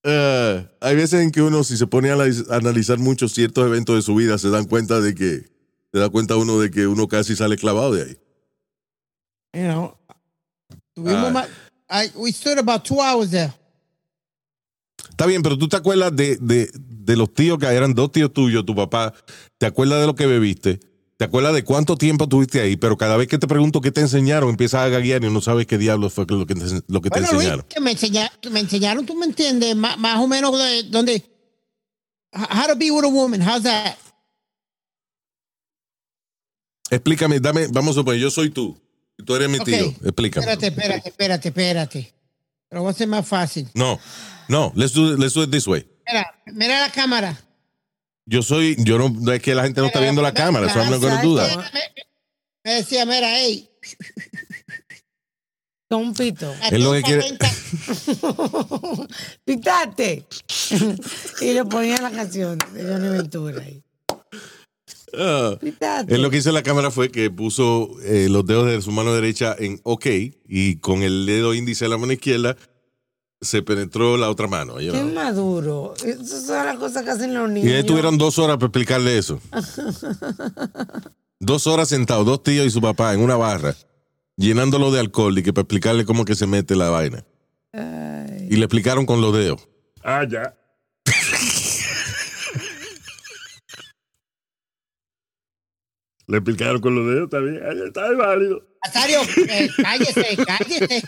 Eh, hay veces en que uno, si se pone a analiz- a analizar muchos ciertos eventos de su vida, se dan cuenta de que, se da cuenta uno de que uno casi sale clavado de ahí. You know, tuvimos Ah. más- I, we stood about two hours there. Está bien, pero tú te acuerdas de, de, de los tíos que eran dos tíos tuyos, tu papá. ¿Te acuerdas de lo que bebiste? ¿Te acuerdas de cuánto tiempo tuviste ahí, pero cada vez que te pregunto qué te enseñaron, empiezas a gaguear y no sabes qué diablos fue lo que te, lo que te Bueno, Luis, enseñaron. que me, enseña- me enseñaron, tú me entiendes, más, más o menos de donde. How to be with a woman, how's that? Explícame, dame, vamos a suponer, yo soy tú, tú eres mi tío. Explícame. Espérate, espérate, espérate, espérate. Pero va a ser más fácil. No, no, let's do, let's do it this way. Mira, mira la cámara. Yo soy, yo no, no es que la gente no está viendo la cámara, so I'm not gonna do that. Me, decía, mira, hey. Con un pito. Es lo que quiere- Pitate. y le ponía la canción de Johnny Ventura ahí. Ah. Pitate. Él lo que hizo en la cámara fue que puso eh, los dedos de su mano derecha en OK y con el dedo índice de la mano izquierda se penetró la otra mano. Qué know. maduro. Esas son las cosas que hacen los Y niños. ahí tuvieron dos horas para explicarle eso. dos horas sentados, dos tíos y su papá en una barra, llenándolo de alcohol y que para explicarle cómo que se mete la vaina. Y le explicaron con los dedos. Ah, ya. Le explicaron con los dedos. Ahí Está es válido. Nazario, eh, cállese, cállese.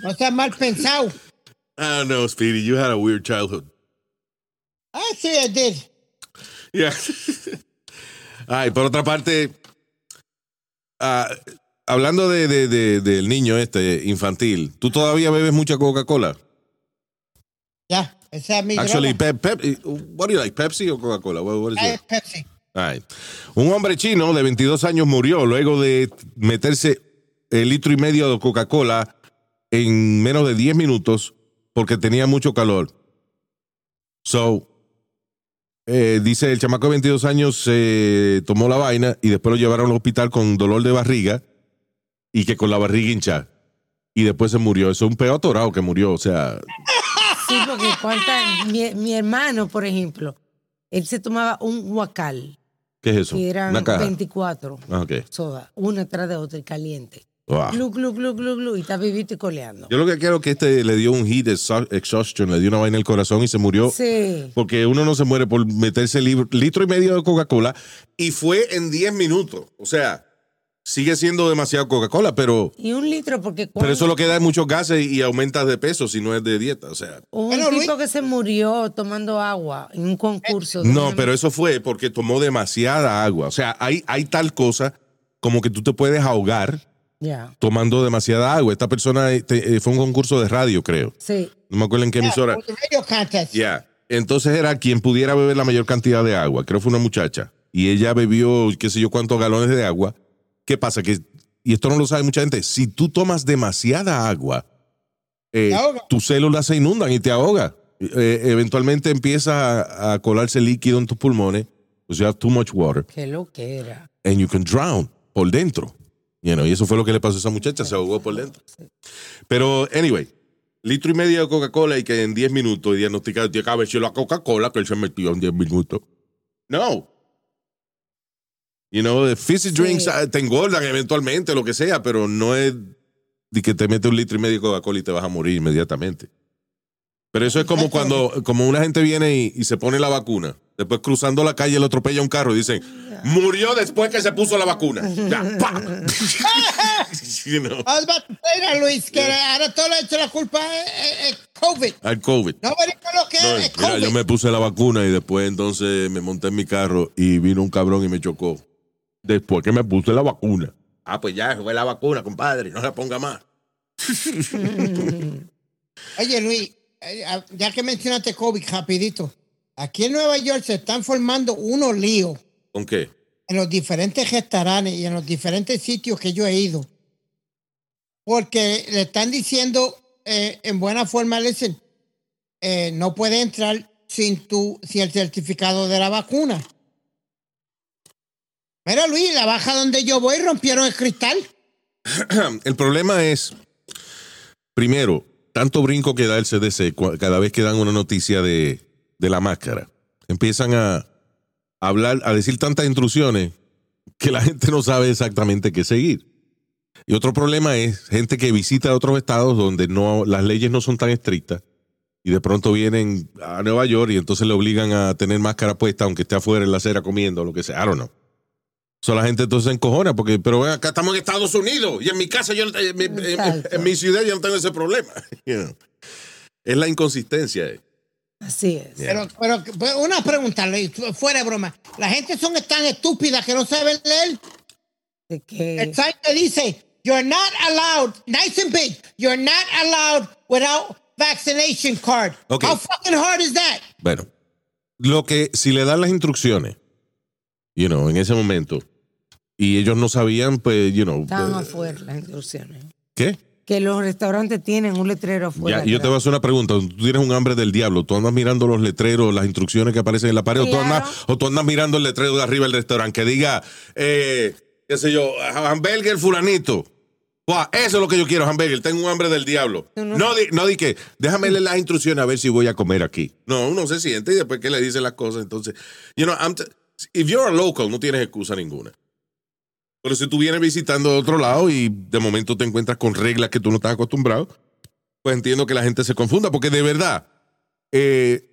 No seas mal pensado. I don't know, Speedy, you had a weird childhood. Ah, sí, I did. Yeah. Ay, por otra parte, ah, hablando de, de- de- del niño este infantil, ¿tú todavía bebes mucha Coca-Cola? Ya, esa es mi Actually. Pep, Pep, what do you like, Pepsi o Coca-Cola? What, what is Ah, it? es Pepsi. All right. Un hombre chino de 22 años murió luego de meterse el litro y medio de Coca-Cola en menos de 10 minutos porque tenía mucho calor. So, eh, dice el chamaco de 22 años se tomó la vaina y después lo llevaron al hospital con dolor de barriga y que con la barriga hinchada. Y después se murió. Eso es un peo atorado que murió. O sea, Sí, porque cuánta, mi, mi hermano, por ejemplo, él se tomaba un guacal, ¿qué es eso? que eran Una caja. 24 Ah, ok. soda, una tras de otra y caliente. Wow. Glu, glu, glu, glu, glu, y está vivito y coleando. Yo lo que quiero es que este le dio un exha- exhaustion, le dio una vaina en el corazón y se murió. Sí. Porque uno no se muere por meterse libro- litro y medio de Coca-Cola y fue en 10 minutos. O sea, sigue siendo demasiado Coca-Cola, pero, Y un litro, porque pero eso lo que da es muchos gases y aumentas de peso si no es de dieta. O sea, un Bueno, tipo Luis- que se murió tomando agua en un concurso. no, pero eso fue porque tomó demasiada agua. O sea, hay, hay tal cosa como que tú te puedes ahogar Tomando demasiada agua. Esta persona este, eh, fue un concurso de radio, creo. sí. No me acuerdo en qué emisora. Yeah. Ya. Entonces era quien pudiera beber la mayor cantidad de agua. Creo que fue una muchacha. Y ella bebió qué sé yo cuántos galones de agua. ¿Qué pasa? Que, y esto no lo sabe mucha gente. Si tú tomas demasiada agua, eh, tus células se inundan y te ahoga. Eh, eventualmente empieza a, a colarse líquido en tus pulmones. O sea, too much water. Qué lo que era. And you can drown por dentro. You know, y eso fue lo que le pasó a esa muchacha. Se ahogó por dentro. Pero, anyway, litro y medio de Coca-Cola y que en 10 minutos y diagnosticar, tío, cabe si la Coca-Cola que él se metió en 10 minutos. No. You know, the fizzy drinks ah, te engordan eventualmente, lo que sea, pero no es de que te mete un litro y medio de Coca-Cola y te vas a morir inmediatamente. Pero eso es como cuando como una gente viene y, y se pone la vacuna. Después cruzando la calle le atropella un carro y dicen, murió después que se puso la vacuna. Ya. You know, Luis, que ahora todo le echa la culpa a COVID. al COVID. Nobody know lo que No, es mira, COVID. yo me puse la vacuna y después entonces me monté en mi carro y vino un cabrón y me chocó. Después que me puse la vacuna. Ah, pues ya fue la vacuna, compadre, no la ponga más. Oye, Luis, eh, ya que mencionaste COVID, rapidito. Aquí en Nueva York se están formando unos líos ¿Con qué? en los diferentes restaurantes y en los diferentes sitios que yo he ido. Porque le están diciendo eh, en buena forma, dicen, eh, no puede entrar sin tu, sin el certificado de la vacuna. Mira, Luis, la baja donde yo voy rompieron el cristal. El problema es, primero, tanto brinco que da el CDC cada vez que dan una noticia de, de la máscara. Empiezan a hablar, a decir tantas instrucciones que la gente no sabe exactamente qué seguir. Y otro problema es gente que visita otros estados donde no, las leyes no son tan estrictas y de pronto vienen a Nueva York y entonces le obligan a tener máscara puesta aunque esté afuera en la acera comiendo o lo que sea. I don't know. So, la gente entonces se encojona porque, pero ven acá estamos en Estados Unidos y en mi casa, yo, en, mi- en- en- mi ciudad yo no tengo ese problema. You know. Es la inconsistencia. eh. Así es. Pero, pero, pero una pregunta, fuera de broma. La gente son tan estúpida que no saben leer. De que El sign te dice, you're not allowed, nice and big, you're not allowed without vaccination card. Okay. How fucking hard is that? Bueno, lo que, si le dan las instrucciones, you know, en ese momento, y ellos no sabían, pues, you know, estaban eh, afuera las instrucciones. ¿qué? Que los restaurantes tienen un letrero afuera. Ya, yo te voy a hacer una pregunta. Tú tienes un hambre del diablo. Tú andas mirando los letreros, las instrucciones que aparecen en la pared, o, tú andas, o tú andas mirando el letrero de arriba del restaurante que diga, eh, qué sé yo, hamburger fulanito. Buah, eso es lo que yo quiero, hamburger. Tengo un hambre del diablo. No, no- di, no di que, déjame leer las instrucciones a ver si voy a comer aquí. No, uno se siente y después que le dicen las cosas, entonces, you know, I'm if you're a local, no tienes excusa ninguna. Pero si tú vienes visitando de otro lado y de momento te encuentras con reglas que tú no estás acostumbrado, pues entiendo que la gente se confunda, porque de verdad, eh,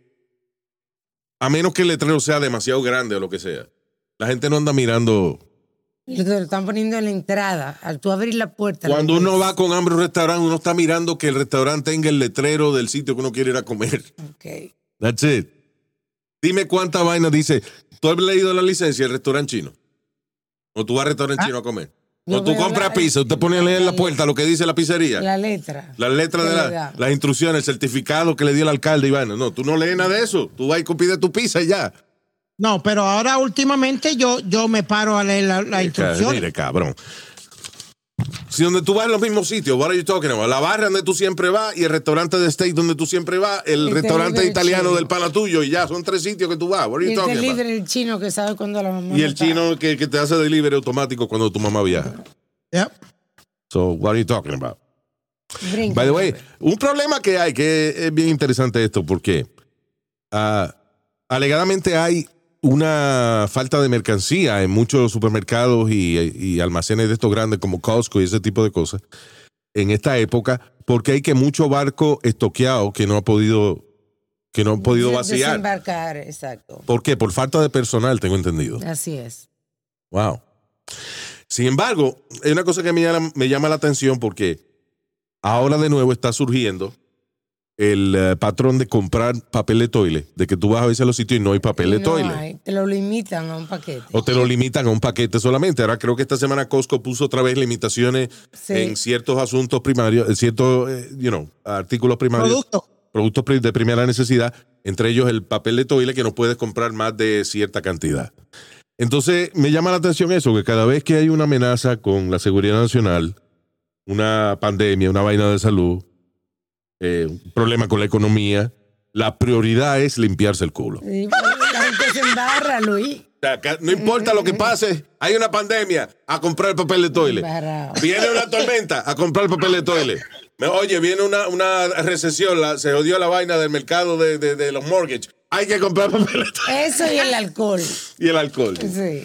a menos que el letrero sea demasiado grande o lo que sea, la gente no anda mirando. Lo están poniendo en la entrada. Al tú abrir la puerta. Cuando uno va con hambre a un restaurante, uno está mirando que el restaurante tenga el letrero del sitio que uno quiere ir a comer. Ok. That's it. Dime cuánta vaina dice. ¿Tú has leído la licencia del restaurante chino? ¿O tú vas al restaurante chino a comer? Yo ¿O tú compras la- pizza? ¿Usted pone a leer en la puerta lo que dice la pizzería? La letra. Las letras que de la- las instrucciones, el certificado que le dio el alcalde, Iván. No, tú no lees nada de eso. Tú vas y pides tu pizza y ya. No, pero ahora últimamente yo, yo me paro a leer la, la instrucción. Mire, cabrón. Si donde tú vas en los mismos sitios, what are you talking about? La barra donde tú siempre vas y el restaurante de steak donde tú siempre vas, el El restaurante italiano chino. del pana tuyo y ya, son tres sitios que tú vas. What are Y you el talking about? delivery el chino que sabe cuándo la mamá. Y el está. chino que, que te hace delivery automático cuando tu mamá viaja. Yep. So, what are you talking about? Brinca. By the way, un problema que hay, que es bien interesante esto, porque ah, alegadamente hay una falta de mercancía en muchos supermercados y, y almacenes de estos grandes como Costco y ese tipo de cosas en esta época, porque hay que mucho barco estoqueado que no ha podido que no han podido vaciar. Desembarcar, exacto. ¿Por qué? Por falta de personal, tengo entendido. Así es. Wow. Sin embargo, hay una cosa que me llama, me llama la atención porque ahora de nuevo está surgiendo el eh, patrón de comprar papel de toile, de que tú vas a veces a los sitios y no hay papel de No toile. hay, te lo limitan a un paquete. O te lo limitan a un paquete solamente. Ahora creo que esta semana Costco puso otra vez limitaciones Sí. en ciertos asuntos primarios, en ciertos, eh, you know, artículos primarios Producto. productos pri- de primera necesidad, entre ellos el papel de toile que no puedes comprar más de cierta cantidad. Entonces, me llama la atención eso, que cada vez que hay una amenaza con la seguridad nacional, una pandemia, una vaina de salud, eh, un problema con la economía, la prioridad es limpiarse el culo. Sí, la gente se embarra, Luis. O sea, que no importa lo que pase, hay una pandemia, a comprar el papel de toile. Viene una tormenta, a comprar el papel de toile. Oye, viene una, una recesión, la- se odió la vaina del mercado de, de- de los mortgages. Hay que comprar papel de toile. Eso y el alcohol. Y el alcohol. Sí.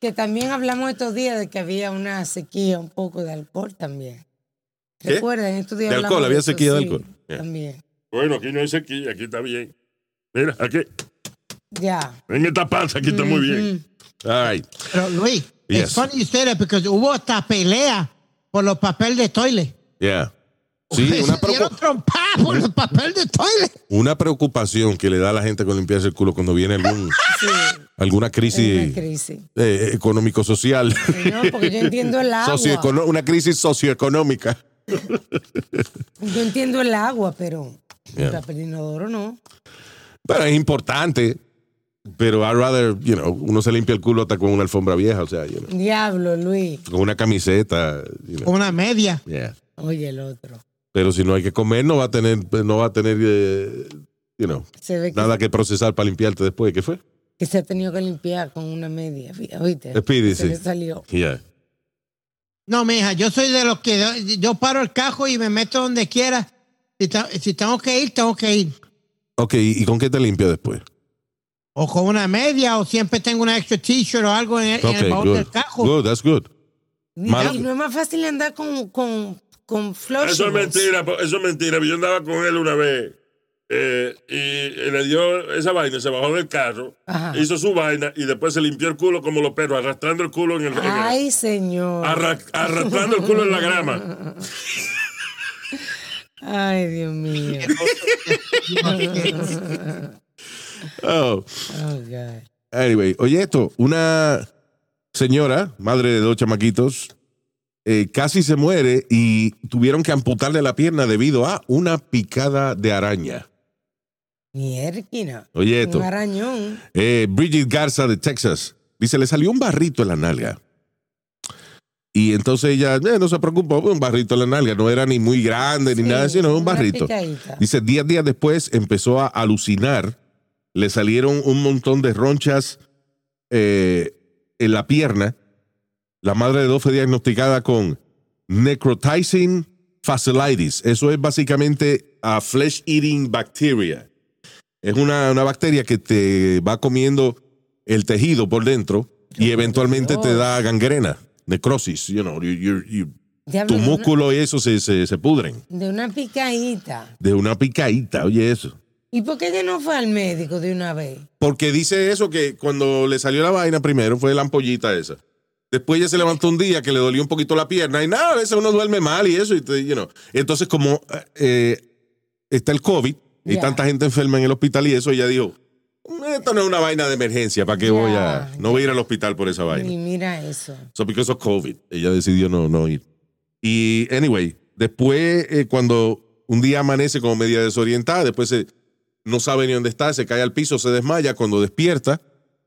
Que también hablamos estos días de que había una sequía un poco de alcohol también. ¿Qué? ¿Recuerdan? Estos días ¿De alcohol? ¿Había sequía de sí, alcohol? Yeah. También. Bueno, aquí no hay sequía, aquí está bien. Mira, aquí, Ya. en esta panza, aquí está muy bien. All right. Pero Luis, Yes. it's funny you say that because hubo hasta pelea por los papeles de toile. Yeah. Sí, una, dieron preocu- trompadas por los papeles de toile. una preocupación que le da a la gente con limpiarse el culo cuando viene algún, Sí. alguna Es crisis una crisis. eh, económico-social. No, porque yo entiendo el agua. Una crisis socioeconómica. Yo entiendo el agua, pero Yeah. el papel inodoro no. Pero es importante. Pero I'd rather, you know, uno se limpia el culo hasta con una alfombra vieja, o sea, you know, Diablo, Luis. con una camiseta. you know, Una media. yeah. Oye, el otro. Pero si no hay que comer, no va a tener, no va a tener, eh, you know, Se ve que, nada que procesar para limpiarte después. ¿Qué fue? que se ha tenido que limpiar con una media. ¿Oíste? Speedy, se sí. le salió. Yeah. No, mija, yo soy de los que yo paro el cajo y me meto donde quiera. Si, ta- si tengo que ir, tengo que ir. Ok, ¿y con qué te limpia después? O con una media, o siempre tengo una extra t-shirt o algo en el, en Ok, el baúl good. del cajo. Good, that's good. Y- no es más fácil andar con, con, con Eso es mentira, eso es mentira. Yo andaba con él una vez eh, y le dio esa vaina, se bajó del carro, Ajá. hizo su vaina y después se limpió el culo como los perros, arrastrando el culo en el. en el- Ay, señor. arra- arrastrando el culo en la grama. Ay, Dios mío. Oh. Oh, God. Anyway, oye esto, una señora, madre de dos chamaquitos, eh, casi se muere y tuvieron que amputarle la pierna debido a una picada de araña. Mierquina. Oye esto, Un arañón. eh, Bridget Garza de Texas, dice, le salió un barrito en la nalga. Y entonces ella, eh, no se preocupó, un barrito en la nalga, no era ni muy grande ni Sí, nada, sino un barrito. picadita. Dice, días, días después empezó a alucinar, le salieron un montón de ronchas eh, en la pierna. La madre de dos fue diagnosticada con necrotizing fasciitis. Eso es básicamente a flesh eating bacteria. Es una, una bacteria que te va comiendo el tejido por dentro y eventualmente te da gangrena, necrosis, you know, you- you- you- Diablo, tu una- músculo y eso se, se, se pudren. De una picadita. De una picadita, oye eso. ¿Y por qué no fue al médico de una vez? Porque dice eso que cuando le salió la vaina primero fue la ampollita esa. Después ella se levantó un día que le dolió un poquito la pierna y nada, a veces uno duerme mal y eso. Y te- you know. Entonces como eh, está el COVID y tanta gente enferma en el hospital y eso, ella dijo, esto no es una vaina de emergencia, ¿para qué voy a...? No voy a ir al hospital por esa vaina. Y mira eso. So because of COVID, ella decidió no, no ir. Y anyway, después eh, cuando un día amanece como media desorientada, después se- no sabe ni dónde está, se cae al piso, se desmaya, cuando despierta,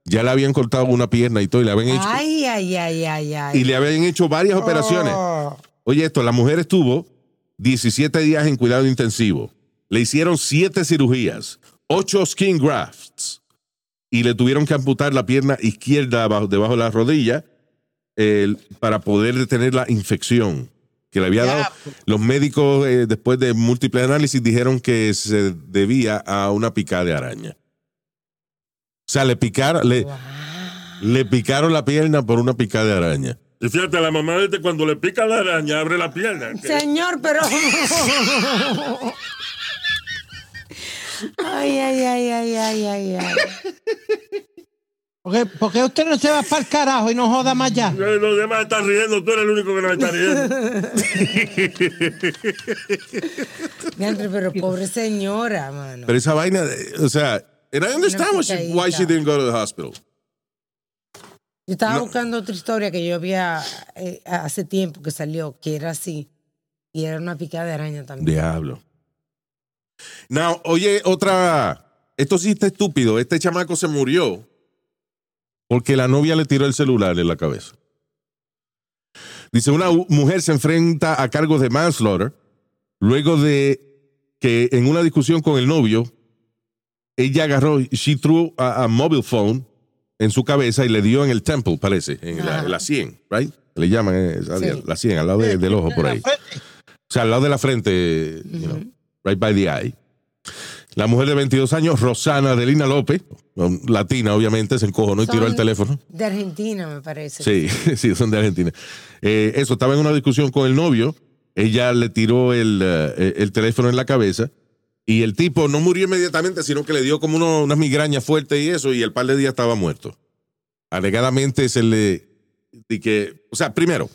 ya le habían cortado una pierna y todo, y le habían hecho, Ay, ay, ay, ay, ay. y le habían hecho varias operaciones. Oh. Oye, esto, la mujer estuvo 17 días en cuidado intensivo. Le hicieron 7 cirugías, 8 skin grafts y le tuvieron que amputar la pierna izquierda abajo, debajo de la rodilla para poder detener la infección que le había dado. Los médicos, eh, después de múltiples análisis, dijeron que se debía a una picada de araña. O sea, le picaron, le, le picaron la pierna por una picada de araña. Y fíjate, la mamá de este, cuando le pica la araña, abre la pierna. Señor, pero. ay, ay, ay, ay, ay, ay, ay. ¿Por qué, por qué usted no se va para el carajo y no joda más ya? Los demás están riendo, tú eres el único que no está riendo. Pero pobre señora, mano. Pero esa vaina, o sea, and I understand what she- why she didn't go to the hospital. Yo estaba no. buscando otra historia que yo había eh, hace tiempo que salió, que era así. Y era una picada de araña también. Diablo. Now, oye, otra. Esto sí está estúpido. Este chamaco se murió porque la novia le tiró el celular en la cabeza. Dice: Una mujer se enfrenta a cargos de manslaughter luego de que en una discusión con el novio, ella agarró, she threw a, a mobile phone en su cabeza y le dio en el temple, parece, en la, en la 100, right? Le llaman eh, Sí. la 100, al lado de- del ojo por ahí. O sea, al lado de la frente, you know, right by the eye. La mujer de 22 años, Rosana Adelina López, um, latina obviamente, se encojonó y tiró el teléfono. De Argentina, me parece. Sí, sí, son de Argentina. Eh, eso, estaba en una discusión con el novio, ella le tiró el, eh, el teléfono en la cabeza y el tipo no murió inmediatamente, sino que le dio como uno- unas migrañas fuertes y eso, y el par de días estaba muerto. Alegadamente se le... di que, o sea, primero,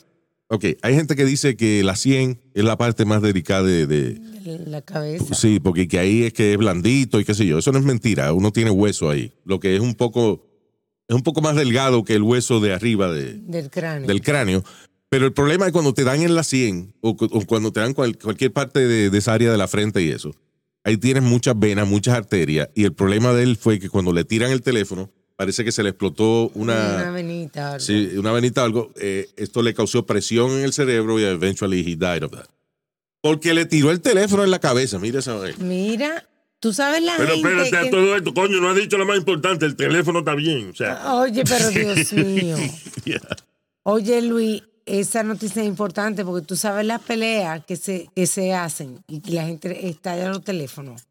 ok, hay gente que dice que la 100 es la parte más delicada de- La cabeza. Sí, porque que ahí es que es blandito y qué sé yo. Eso no es mentira. Uno tiene hueso ahí. Lo que es un poco, es un poco más delgado que el hueso de arriba de- Del cráneo. del cráneo. Pero el problema es cuando te dan en la 100 o, cu- o cuando te dan cual- cualquier parte de, de esa área de la frente y eso. Ahí tienes muchas venas, muchas arterias. Y el problema de él fue que cuando le tiran el teléfono, parece que se le explotó Una una, venita. algo. sí, una venita o algo. Eh, esto le causó presión en el cerebro y eventually he died of that. Porque le tiró el teléfono en la cabeza. Mira esa vaina. Mira, tú sabes la Pero gente espérate a que- todo esto, coño, no has dicho lo más importante, el teléfono está bien. O sea, Oye, pero Dios mío. Yeah. Oye, Luis, esa noticia es importante porque tú sabes las peleas que se, que se hacen y que la gente estalla en los teléfonos.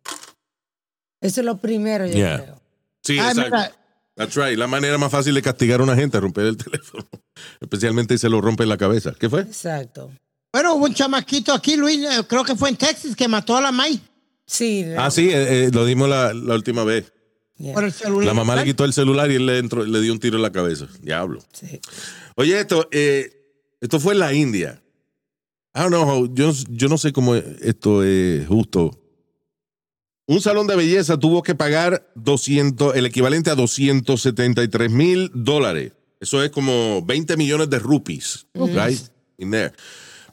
Eso es lo primero, yo Yeah. creo. Sí, Ah, exacto. mira, That's right. La manera más fácil de castigar a una gente es romper el teléfono. Especialmente si se lo rompe en la cabeza. ¿Qué fue? Exacto. bueno, hubo un chamaquito aquí, Luis, eh, creo que fue en Texas, que mató a la maíz. Sí. Ah, sí, eh, eh, lo dimos la, la última vez. yeah, Por el celular. La mamá le quitó el celular y él le, entró- le dio un tiro en la cabeza. Diablo. sí. Oye, esto, eh, esto fue en la India. I don't know how- yo, yo no sé cómo esto es justo. Un salón de belleza tuvo que pagar 200, el equivalente a 273 mil dólares. Eso es como 20 millones de rupees, right? In there.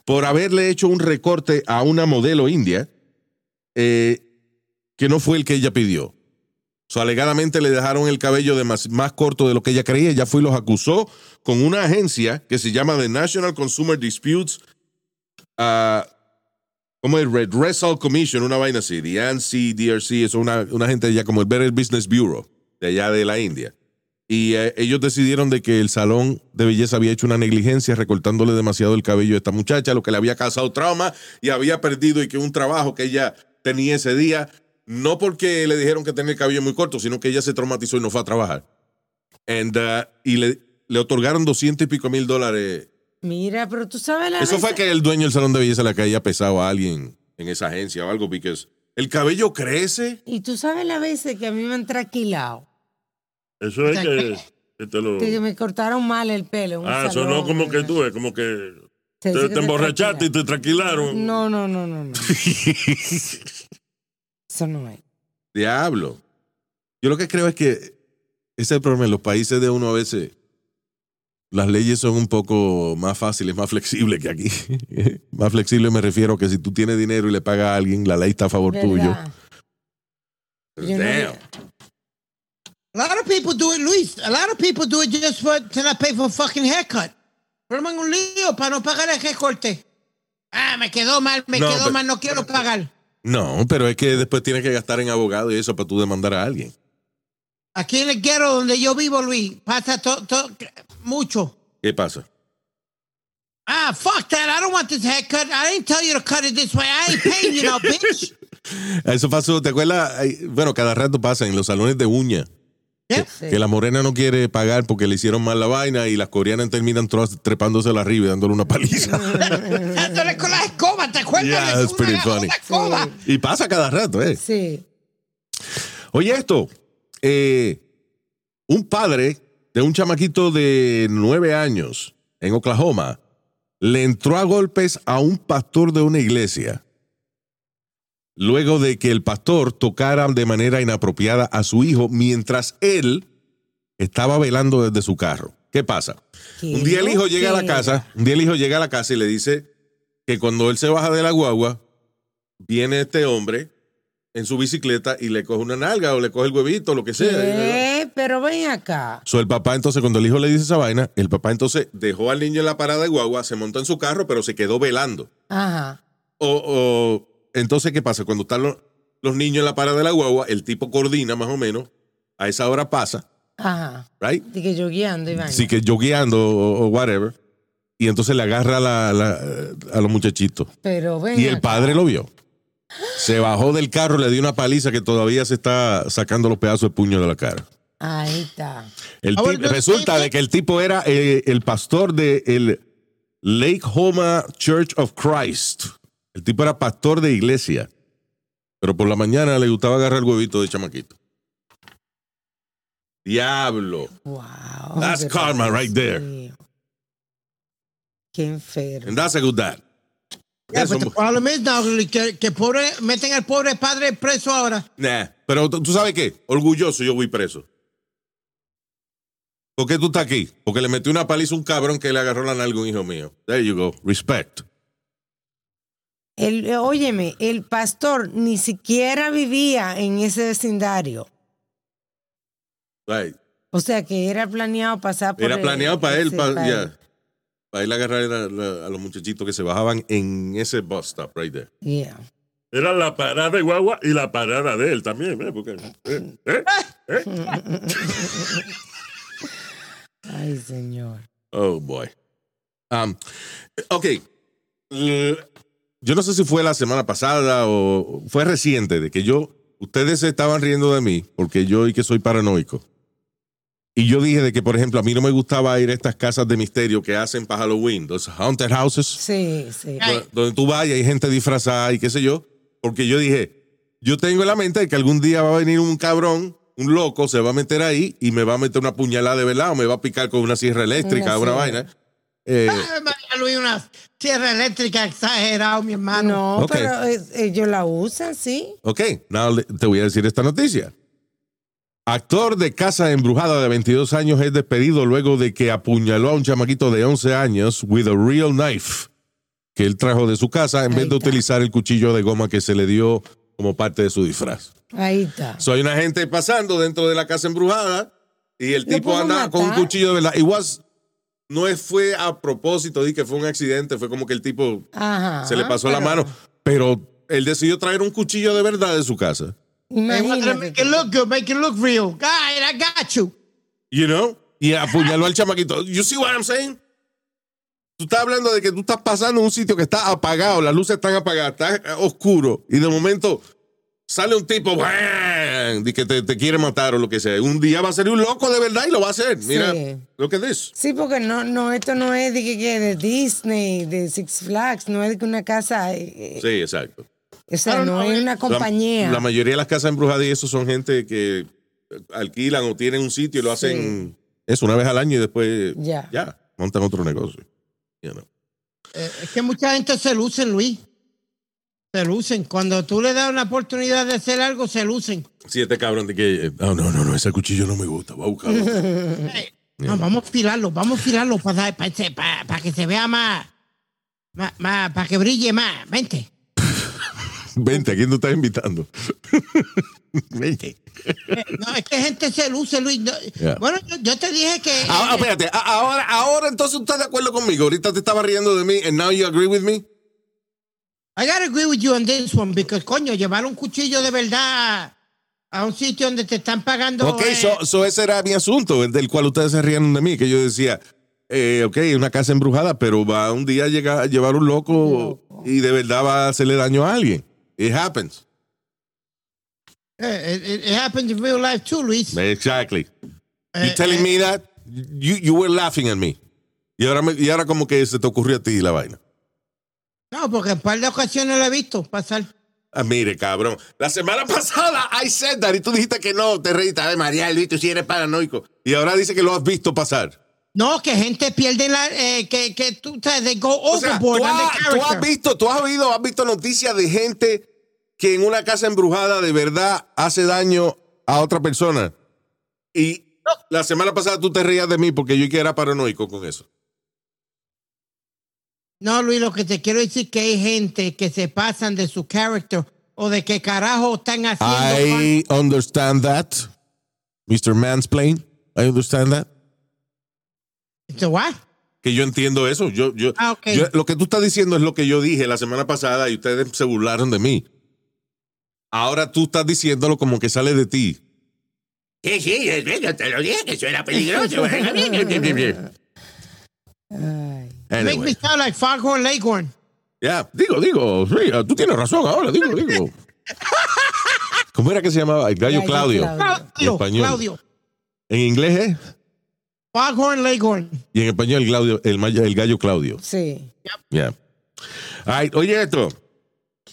Por haberle hecho un recorte a una modelo india eh, que no fue el que ella pidió. So, alegadamente le dejaron el cabello de más, más corto de lo que ella creía. Ella fue y los acusó con una agencia que se llama The National Consumer Disputes. ah, ¿Cómo es? Red Wrestle Commission, una vaina así. The NCDRC, eso es una, una gente ya como el Better Business Bureau, de allá de la India. Y eh, ellos decidieron de que el salón de belleza había hecho una negligencia recortándole demasiado el cabello a esta muchacha, lo que le había causado trauma y había perdido y que un trabajo que ella tenía ese día, no porque le dijeron que tenía el cabello muy corto, sino que ella se traumatizó y no fue a trabajar. And, uh, y le, le otorgaron doscientos y pico mil dólares. Mira, pero tú sabes la Eso fue que el dueño del salón de belleza le caía pesado a alguien en esa agencia o algo, porque el cabello crece. Y tú sabes las veces que a mí me han tranquilado. Eso es que, que te lo. Que me cortaron mal el pelo. un Ah, salón, sonó como que ¿no? tú es, como que te, emborrachaste y te tranquilaron. No, no, no, no, no. Eso no es. Diablo. Yo lo que creo es que ese es el problema. En los países de uno a veces las leyes son un poco más fáciles, más flexibles que aquí. más flexible me refiero que si tú tienes dinero y le pagas a alguien, la ley está a favor tuyo. Damn. A lot of people do it, Luis. A lot of people do it just for, to not pay for a fucking haircut. Forman un lío para no pagar el recorte. Ah, me quedó mal, me No, quedó mal, no quiero pagar. No, pero es que después tienes que gastar en abogado y eso para tú demandar a alguien. Aquí en el guero donde yo vivo, Luis, pasa to- to- mucho. ¿Qué pasa? Ah, fuck that. I don't want this haircut. I didn't tell you to cut it this way. I ain't paying you no, bitch. Eso pasó, ¿te acuerdas? Bueno, cada rato pasa en los salones de uña. Yeah. Que la morena no quiere pagar porque le hicieron mal la vaina y las coreanas terminan tros- trepándosela arriba y dándole una paliza. Dándole con la escoba, ¿te acuerdas? Yeah, funny. escoba? y pasa cada rato, ¿eh? Sí. Oye, esto. eh, un padre de un chamaquito de nueve años en Oklahoma le entró a golpes a un pastor de una iglesia luego de que el pastor tocara de manera inapropiada a su hijo mientras él estaba velando desde su carro. ¿Qué pasa? ¿Qué Un día el hijo llega a la casa, un día el hijo llega a la casa y le dice que cuando él se baja de la guagua, viene este hombre en su bicicleta y le coge una nalga o le coge el huevito, lo que sea. ¿Qué? Pero ven acá. So, el papá entonces, cuando el hijo le dice esa vaina, el papá entonces dejó al niño en la parada de guagua, se montó en su carro, pero se quedó velando. Ajá. O, o- entonces, ¿qué pasa? Cuando están los, los niños en la parada de la guagua, el tipo coordina más o menos, a esa hora pasa, Ajá. right? De que yo guiando y vaina. Así que yo guiando o, o whatever, y entonces le agarra la- la- a los muchachitos. Pero ven Y el acá. padre lo vio. Se bajó del carro, le dio una paliza que todavía se está sacando los pedazos de puño de la cara. Ahí está. El Ahora, tip- yo- resulta de que el tipo era eh, el pastor de el Lake Homa Church of Christ. El tipo era pastor de iglesia. Pero por la mañana le gustaba agarrar el huevito de chamaquito. Diablo. Wow. That's karma right there. Qué enfermo. And that's a good dad. Yeah, but the problem is now, Luis, que, que pobre, meten al pobre padre preso ahora. Nah, pero tú sabes qué, orgulloso yo voy preso. ¿Por qué tú estás aquí? Porque le metió una paliza a un cabrón que le agarró la nalga a un hijo mío. There you go. Respect. El, eh, óyeme, el pastor ni siquiera vivía en ese vecindario. Right. O sea que era planeado pasar por Era el- planeado para él, para, para agarrar a, la- a los muchachitos que se bajaban en ese bus stop right there. Yeah. Era la parada de guagua y la parada de él también, ¿eh? Porque, ¿eh? ¿eh? Ay, señor. Oh, boy. Um, ok. Yo no sé si fue la semana pasada o fue reciente de que yo, ustedes se estaban riendo de mí porque yo y que soy paranoico. Y yo dije de que, por ejemplo, a mí no me gustaba ir a estas casas de misterio que hacen para Halloween, los haunted houses. Sí, sí. Ay. do- donde tú vayas y hay gente disfrazada y qué sé yo, porque yo dije, yo tengo en la mente de que algún día va a venir un cabrón, un loco, se va a meter ahí y me va a meter una puñalada de verdad o me va a picar con una sierra eléctrica, Una una, vaina. Eh, Ay, María Luis, una sierra eléctrica exagerado, mi hermano. No, Ok. pero eh, ellos la usan, sí. ok, now te voy a decir esta noticia. Actor de Casa Embrujada de 22 años es despedido luego de que apuñaló a un chamaquito de 11 años with a real knife que él trajo de su casa en Ahí vez de está. utilizar el cuchillo de goma que se le dio como parte de su disfraz. Ahí está. So, hay una gente pasando dentro de la casa embrujada y el ¿Lo tipo puedo anda con un cuchillo de verdad. It was- no fue a propósito, di que fue un accidente, fue como que el tipo Ajá. se le pasó la mano, pero él decidió traer un cuchillo de verdad de su casa. Imagínate. make it look good, make it look real. God, I got you. You know? Y apuñaló al chamaquito. You see what I'm saying? Tú estás hablando de que tú estás pasando un sitio que está apagado, las luces están apagadas, está oscuro, y de momento sale un tipo ¡bang! de que te, te quiere matar o lo que sea. Un día va a salir un loco de verdad y lo va a hacer. Mira, Sí. lo que es. Sí, porque no, no, esto no es de de Disney, de Six Flags, no es de que una casa, eh, Sí, exacto. O sea, Claro, no no, es eh, una compañía. La, mayoría de las casas embrujadas y eso son gente que alquilan o tienen un sitio y lo Sí. hacen eso una vez al año y después Ya. ya montan otro negocio. You know. Eh, es que mucha gente se lucen, Luis. Se lucen. Cuando tú le das una oportunidad de hacer algo, se lucen. Sí, este cabrón de que, oh, no, no, no, ese cuchillo no me gusta, voy a buscarlo. Hey, no, vamos a afilarlo, vamos a afilarlo para, para, para que se vea más, más, más- para que brille más. Vente. Vente, ¿a quién tú estás invitando? Vente. No, es que gente se luce, Luis. No, Yeah. Bueno, yo, yo te dije que. Ah, ah, espérate, ahora, ahora entonces estás de acuerdo conmigo. Ahorita te estaba riendo de mí, and now you agree with me. I gotta agree with you on this one, because coño, llevar un cuchillo de verdad a un sitio donde te están pagando. Ok, eh, so, so ese era mi asunto, el del cual ustedes se rían de mí, que yo decía, eh, ok, una casa embrujada, pero va un día a llegar a llevar un loco y de verdad va a hacerle daño a alguien. It happens. eh, it, it happens in real life too, Luis. Exactly. Eh, You telling eh, me that? You, you were laughing at me. Y ahora, me- y ahora como que se te ocurrió a ti la vaina. No, porque en un par de ocasiones lo he visto pasar. Ah, mire, cabrón. La semana pasada I said that y tú dijiste que no, te reíste. Ay, María Luis, tú sí eres paranoico. Y ahora dice que lo has visto pasar. No, que gente pierde la. eh, que, que tú they go O sea, overboard tú, tú has visto, tú has oído, has visto noticias de gente que en una casa embrujada de verdad hace daño a otra persona. Y la semana pasada tú te reías de mí porque yo que era paranoico con eso. No, Luis, lo que te quiero decir es que hay gente que se pasan de su character o de qué carajo están haciendo. I understand that, Mr. Mansplain. I understand that. So what? Que yo entiendo eso. Yo, yo, Ah, yo- lo que tú estás diciendo es lo que yo dije la semana pasada y ustedes se burlaron de mí. Ahora tú estás diciéndolo como que sale de ti. Sí, sí, es verdad, te lo dije que suena peligroso. Ay. Make Anyway. me sound like Foghorn Leghorn. Ya, digo, digo, sí, ah, tú tienes razón ahora, digo, digo. ¿Cómo era que se llamaba? El gallo, Gallo Claudio. Claudio. Claudio, español. Claudio. En inglés es. Foghorn Leghorn. Y en español el, Claudio, el, maya- el gallo Claudio. Sí. Ya. Ay, oye esto.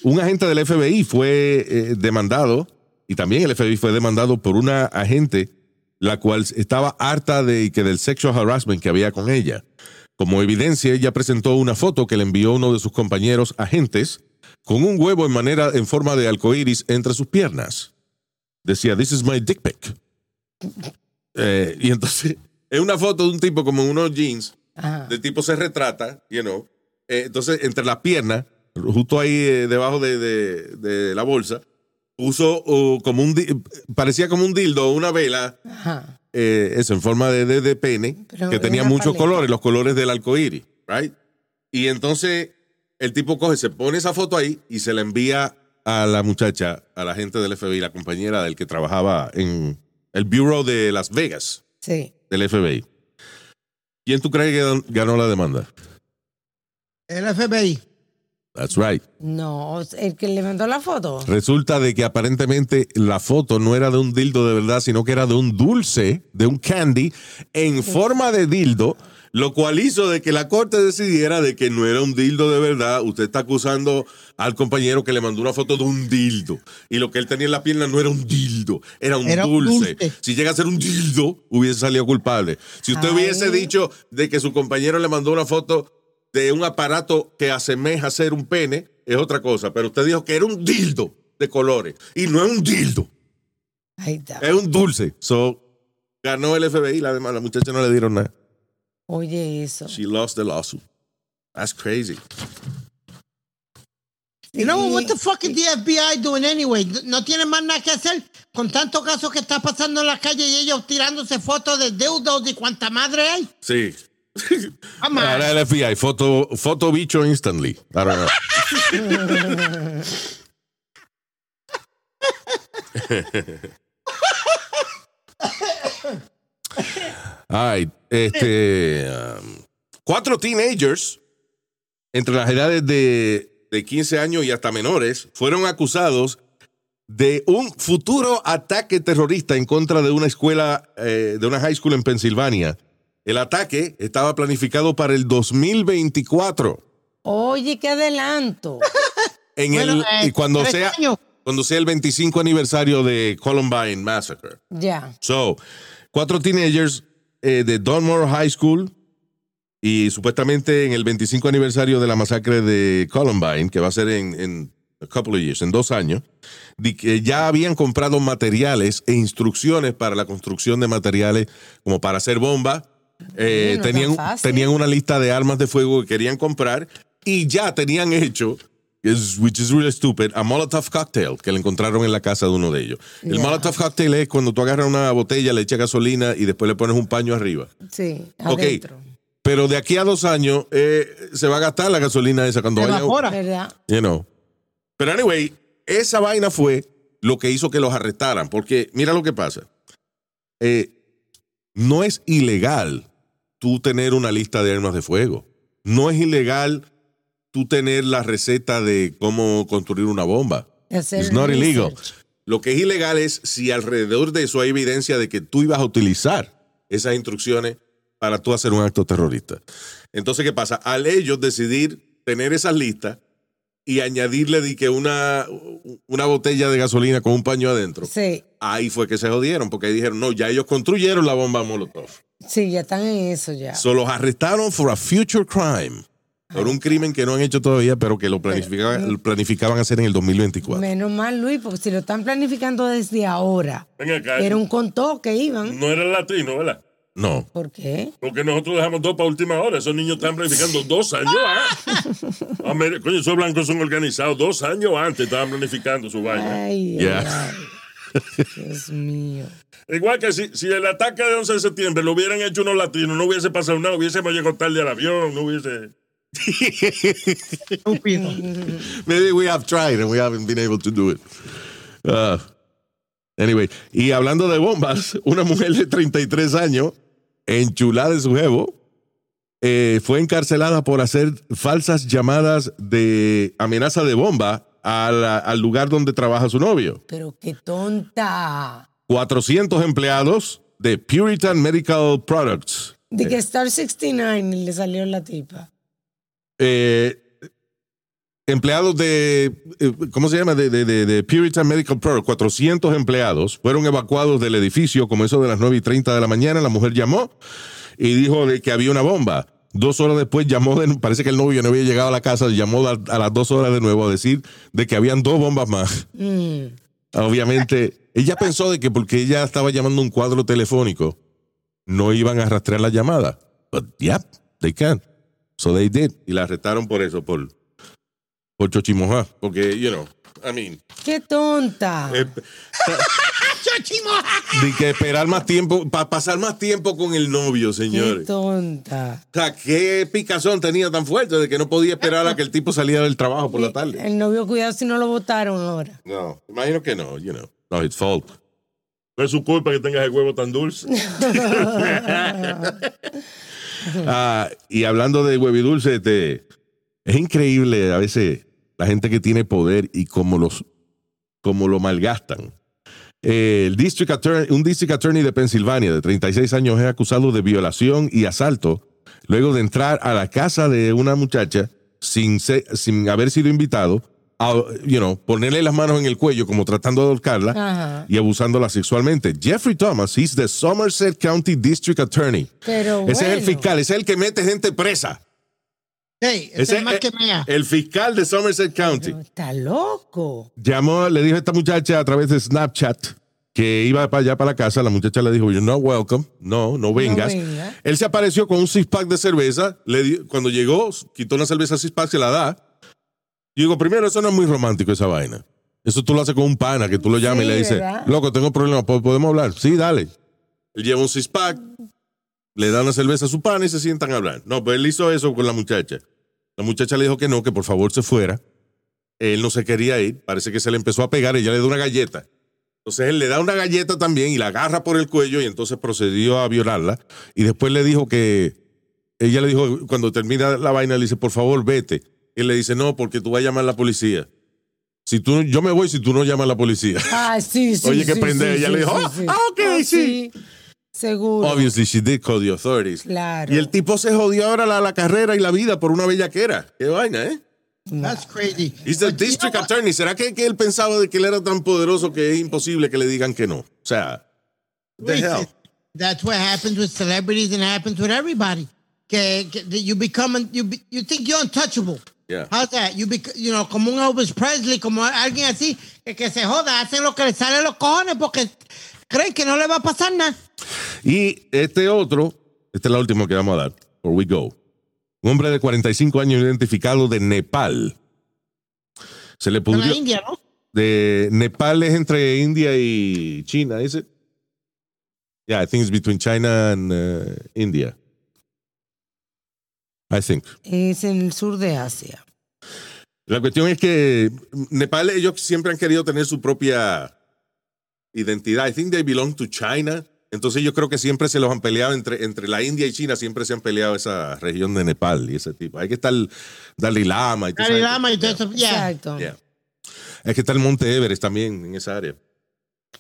Un agente del FBI fue eh, demandado, y también el FBI fue demandado por una agente la cual estaba harta de que del sexual harassment que había con ella. Como evidencia, ella presentó una foto que le envió uno de sus compañeros agentes con un huevo en manera en forma de arcoíris entre sus piernas. Decía, "This is my dick pic." Eh, y entonces es una foto de un tipo como en unos jeans Ajá. el tipo se retrata, you know. Eh, entonces, entre las piernas, justo ahí eh, debajo de, de- de la bolsa, puso uh, como un, parecía como un dildo, una vela, Ajá. eh, eso, en forma de, pene, Pero que en tenía muchos paleta. colores, los colores del arco iris, right? Y entonces, el tipo coge, se pone esa foto ahí y se la envía a la muchacha, a la gente del FBI, la compañera del que trabajaba en el Bureau de Las Vegas Sí. del FBI. ¿Quién tú crees que gan- ganó la demanda? El FBI. That's right. No, el que le mandó la foto. Resulta de que aparentemente la foto no era de un dildo de verdad, sino que era de un dulce, de un candy, en forma de dildo, Lo cual hizo de que la corte decidiera de que no era un dildo de verdad. Usted está acusando al compañero que le mandó una foto de un dildo. Y lo que él tenía en la pierna no era un dildo, era un Era un dulce. Si llega a ser un dildo, hubiese salido culpable. Si usted Ay. hubiese dicho de que su compañero le mandó una foto de un aparato que asemeja ser un pene, es otra cosa. Pero usted dijo que era un dildo de colores. Y no es un dildo, está. es un dulce. So, ganó el FBI. La, demás, la muchacha no le dieron nada. Oye, eso. She lost the lawsuit. That's crazy. You know, what the fuck is the FBI doing anyway? No tienen más nada que hacer con tantos casos que está pasando en la calle y ellos tirándose fotos de deudos y cuánta madre hay. Sí. Ahora el FBI, foto, foto bicho instantly. I don't know. Ay, este, um, cuatro teenagers entre las edades de, de 15 años y hasta menores fueron acusados de un futuro ataque terrorista en contra de una escuela, eh, de una high school en Pensilvania. El ataque estaba planificado para el 2024. Oye, qué adelanto. En Bueno, el, eh, y cuando sea, años. cuando sea el 25 aniversario de Columbine Massacre. ya. So, cuatro teenagers eh, de Donmore High School y supuestamente en el 25 aniversario de la masacre de Columbine, que va a ser en, en a couple of years, en dos años, di que ya habían comprado materiales e instrucciones para la construcción de materiales como para hacer bombas. Eh, no tenían, tenían una lista de armas de fuego que querían comprar y ya tenían hecho, is- which is really stupid, a Molotov cocktail que le encontraron en la casa de uno de ellos. El Yeah. Molotov cocktail es cuando tú agarras una botella, le echas gasolina y después le pones un paño arriba. Sí, adentro. Pero de aquí a dos años eh, se va a gastar la gasolina esa cuando Se vaya. evapora. ¿Verdad? You know. Pero anyway, esa vaina fue lo que hizo que los arrestaran. Porque mira lo que pasa. Eh, no es ilegal tú tener una lista de armas de fuego. No es ilegal tú tener la receta de cómo construir una bomba. It's not illegal. research. Lo que es ilegal es si alrededor de eso hay evidencia de que tú ibas a utilizar esas instrucciones para tú hacer un acto terrorista. Entonces, ¿qué pasa? Al ellos decidir tener esas listas y añadirle de que una, una botella de gasolina con un paño adentro, Sí, ahí fue que se jodieron, porque ahí dijeron, no, ya ellos construyeron la bomba Molotov. sí, ya están en eso ya. So los arrestaron for a future crime. Por un crimen que no han hecho todavía, pero que lo planificaban, lo planificaban hacer en el 2024. Menos mal, Luis, porque si lo están planificando desde ahora, Ven acá. era un contó que iban. No era latino, ¿verdad? No. ¿Por qué? Porque nosotros dejamos dos para última hora. Esos niños están planificando dos años antes. Coño, esos blancos son organizados. Dos años antes estaban planificando su vaina. Ay, ay, Dios mío. Igual que si, si el ataque de 11 de septiembre lo hubieran hecho unos latinos, no hubiese pasado nada, hubiésemos llegado tarde al avión, no hubiese... Maybe we have tried and we haven't been able to do it. Uh, anyway, y hablando de bombas, una mujer de 33 años, enchulada de su jevo, eh, fue encarcelada por hacer falsas llamadas de amenaza de bomba la- al lugar donde trabaja su novio. Pero qué tonta. 400 empleados de Puritan Medical Products. De que Star 69 le salió la tipa. Eh, empleados de, eh, ¿cómo se llama? De, de- de- de Puritan Medical Products, 400 empleados fueron evacuados del edificio como eso de las 9 y 30 de la mañana. La mujer llamó y dijo de que había una bomba. Dos horas después llamó, de- parece que el novio no había llegado a la casa, llamó a, a las dos horas de nuevo a decir de que habían dos bombas más. Mm. Obviamente, ella pensó de que porque ella estaba llamando un cuadro telefónico, no iban a rastrear la llamada. But yep, they can. So they did. Y la arrestaron por eso, por, por chochimojá. Porque, you know, I mean, Qué tonta. eh, de que esperar más tiempo, para pasar más tiempo con el novio, Qué señores. tonta. O sea, qué picazón tenía tan fuerte de que no podía esperar a que el tipo saliera del trabajo por la tarde. El novio, cuidado si no lo votaron ahora. No, imagino que no, you know. No, it's fault. No es su culpa que tengas el huevo tan dulce. Ah, y hablando de huevidulce, este, es increíble a veces la gente que tiene poder y cómo, los, cómo lo malgastan. Un district attorney de Pensilvania de 36 años es acusado de violación y asalto luego de entrar a la casa de una muchacha sin, sin haber sido invitado, a, you know, ponerle las manos en el cuello como tratando de ahorcarla Ajá. y abusándola sexualmente. Jeffrey Thomas, he's the Somerset County District Attorney. Pero Ese es el fiscal, ese es el que mete gente presa. Hey, ese Ese es más es que mea. el fiscal de Somerset County. Está loco. Llamó, le dijo a esta muchacha a través de Snapchat que iba para allá para la casa. La muchacha le dijo, you're not welcome. No, no vengas. venga. Él se apareció con un six pack de cerveza. Le cuando llegó, quitó una cerveza six pack, se la da. Y digo, primero, eso no es muy romántico esa vaina. Eso tú lo haces con un pana que tú lo llamas y le dices, ¿verdad? loco, tengo problemas, ¿po- ¿podemos hablar? Sí, dale. Él lleva un six pack, le da una cerveza a su pana y se sientan a hablar. No, pues él hizo eso con la muchacha. La muchacha le dijo que no, que por favor se fuera. Él no se quería ir, parece que se le empezó a pegar, ella le da una galleta. Entonces él le da una galleta también y la agarra por el cuello y entonces procedió a violarla. Y después le dijo que, ella le dijo, cuando termina la vaina, le dice, por favor, vete. Y le dice, no, porque tú vas a llamar a la policía. Si tú, yo me voy si tú no llamas a la policía. Ah, sí, sí. Oye, qué sí, pendeja. sí, Ella sí, le dijo, sí, "Ah, sí. ah, ok, Ah, sí." Seguro. Obviously, she did call the authorities. Claro. Y el tipo se jodió ahora la, la carrera y la vida por una bellaquera. Qué vaina, ¿eh? That's crazy. He's the But you district know attorney. ¿Será que, que él pensaba de que él era tan poderoso que es imposible que le digan que no? O sea, what the hell? That's what happens with celebrities and happens with everybody. Que, que you become, you, be- you think you're untouchable. Yeah. How's that? You, bec- you know, como un Elvis Presley, como alguien así, que, que se joda, hacen lo que les sale de los cojones porque creen que no le va a pasar nada. Y este otro, esta es la última que vamos a dar, before we go. Un hombre de 45 años identificado de Nepal. Se le pudrió. la India, ¿no? De Nepal es entre India y China, dice. Yeah, I think it's between China and uh, India. I think. Es en el sur de Asia. La cuestión es que Nepal, ellos siempre han querido tener su propia identidad. I think they belong to China. Entonces yo creo que siempre se los han peleado entre, entre la India y China, siempre se han peleado esa región de Nepal y ese tipo. Hay que estar Dalai Lama y todo Dalai. Lama y todo eso. Yeah. Exacto. Yeah. Hay que estar el Monte Everest también en esa área.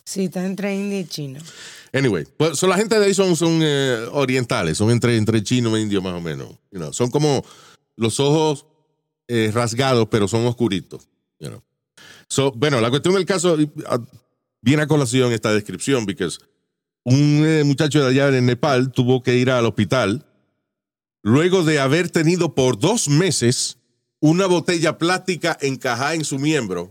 Sí, está entre India y China. Anyway, pues la gente de ahí son, son eh, orientales, son entre, entre chino e indio más o menos. You son como los ojos eh, rasgados, pero son oscuritos. you. So, bueno, la cuestión del caso ah, viene a colación esta descripción, porque un eh, muchacho de allá en Nepal tuvo que ir al hospital luego de haber tenido por dos meses una botella plástica encajada en su miembro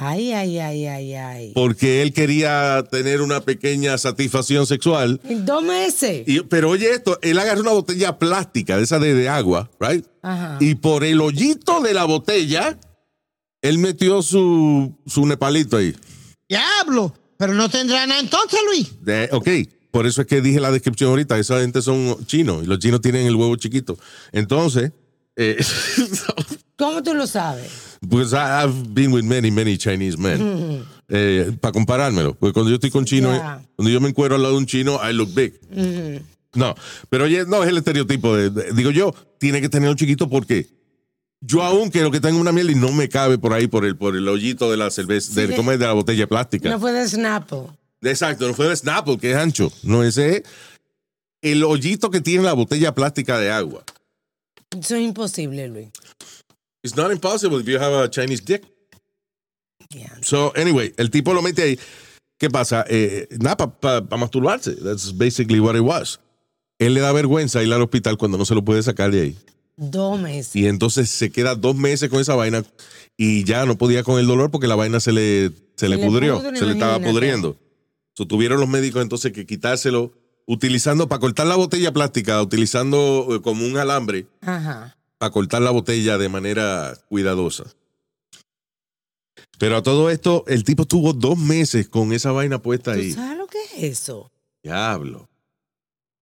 Ay, ay, ay, ay, ay. porque él quería tener una pequeña satisfacción sexual. En dos meses. Y- pero oye esto, él agarró una botella plástica, de esa de, de agua, right? Ajá. Y por el hoyito de la botella, él metió su, su nepalito ahí. Diablo. Pero no tendrá nada entonces, Luis. De- ok, por eso es que dije la descripción ahorita, esa gente son chinos y los chinos tienen el huevo chiquito. Entonces, eh, ¿Cómo tú lo sabes? pues I- I've been with many, many Chinese men. para comparármelo, porque cuando yo estoy con chinos, Ya. cuando yo me encuentro al lado de un chino, I look big. No, pero oye, no es el estereotipo de, de- digo yo, tiene que tener un chiquito porque yo aún quiero que tenga una miel y no me cabe por ahí por el por el hoyito de la cerveza, Sí, de, de- ¿cómo es? de la botella plástica. No fue de Snapple. Exacto, no fue de Snapple, que es ancho. No, ese es el hoyito que tiene la botella plástica de agua. Eso es imposible, Luis. It's not impossible if you have a Chinese dick. Yeah. So, anyway, el tipo lo mete ahí. ¿Qué pasa? Eh, nada, para masturbarse. That's basically what it was. Él le da vergüenza ir al hospital cuando no se lo puede sacar de ahí. Dos meses. Y entonces se queda dos meses con esa vaina y ya no podía con el dolor porque la vaina se le, se le le pudrió, pudre, se le estaba pudriendo. So, tuvieron los médicos entonces que quitárselo utilizando, para cortar la botella plástica, utilizando eh, como un alambre Ajá. Para cortar la botella de manera cuidadosa. Pero a todo esto, el tipo estuvo dos meses con esa vaina puesta ¿Tú ahí. sabes lo que es eso? Diablo.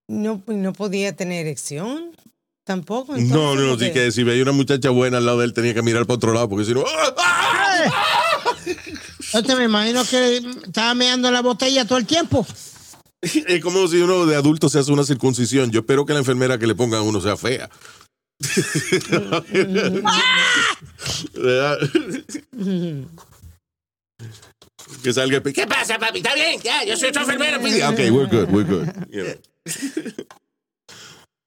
No, no podía tener erección. Tampoco. No, no, porque- sí que si veía una muchacha buena al lado de él tenía que mirar para otro lado porque si no... ¡ah! Yo te me imagino que estaba meando la botella todo el tiempo. Es como si uno de adulto se hace una circuncisión. Yo espero que la enfermera que le pongan a uno sea fea. ¿Verdad? que salga. ¿Qué ¿Qué pasa, papi? ¿Está bien? Ya, yo soy tu enfermero. pues. Ok, we're good, we're good.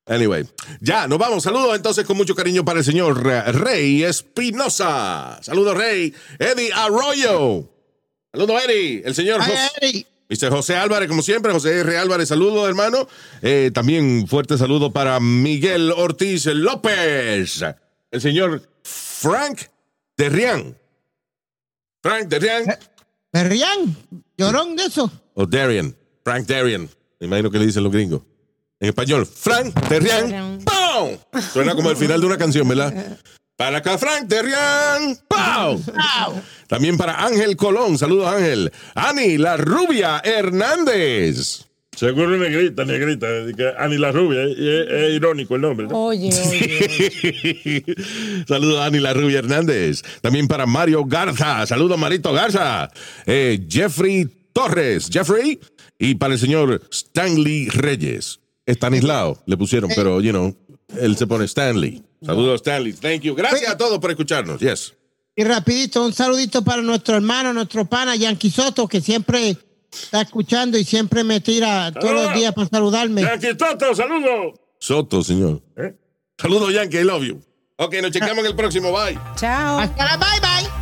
Anyway, ya, nos vamos. Saludos entonces con mucho cariño para el señor Rey Espinosa. Saludos, Rey. Eddie Arroyo. Saludos, Eddie. El señor Ay, Jos- Eddie. Mr. José Álvarez, como siempre. José R. Álvarez, saludos, hermano. Eh, también fuerte saludo para Miguel Ortiz López. El señor Frank Derrián. Frank Derrián. Berrián, llorón de eso. O Darian. Frank Darian. Me imagino que le dicen los gringos. En español, Frank Terrian. ¡Pau! Suena como el final de una canción, ¿verdad? Para acá, Frank Terrian. ¡Pau! También para Ángel Colón. Saludos, Ángel. Ani, la rubia Hernández. Seguro negrita, negrita. Ani la rubia. eh, y Es, es irónico el nombre. ¿no? Oye, oye. Saludos a Ani la Rubia Hernández. También para Mario Garza. Saludos, Marito Garza. Eh, Jeffrey Torres. Jeffrey. Y para el señor Stanley Reyes. Estanislao le pusieron, pero, you know, él se pone Stanley. Saludos, Stanley. Thank you. Gracias a todos por escucharnos. Yes. Y rapidito, un saludito para nuestro hermano, nuestro pana, Yankee Soto, que siempre está escuchando y siempre me tira todos los días para saludarme. Yankee Toto, saludos. Soto, señor. ¿Eh? Saludos, Yankee. I love you. Ok, nos checamos en el próximo. Bye. Chao. Hasta la bye bye.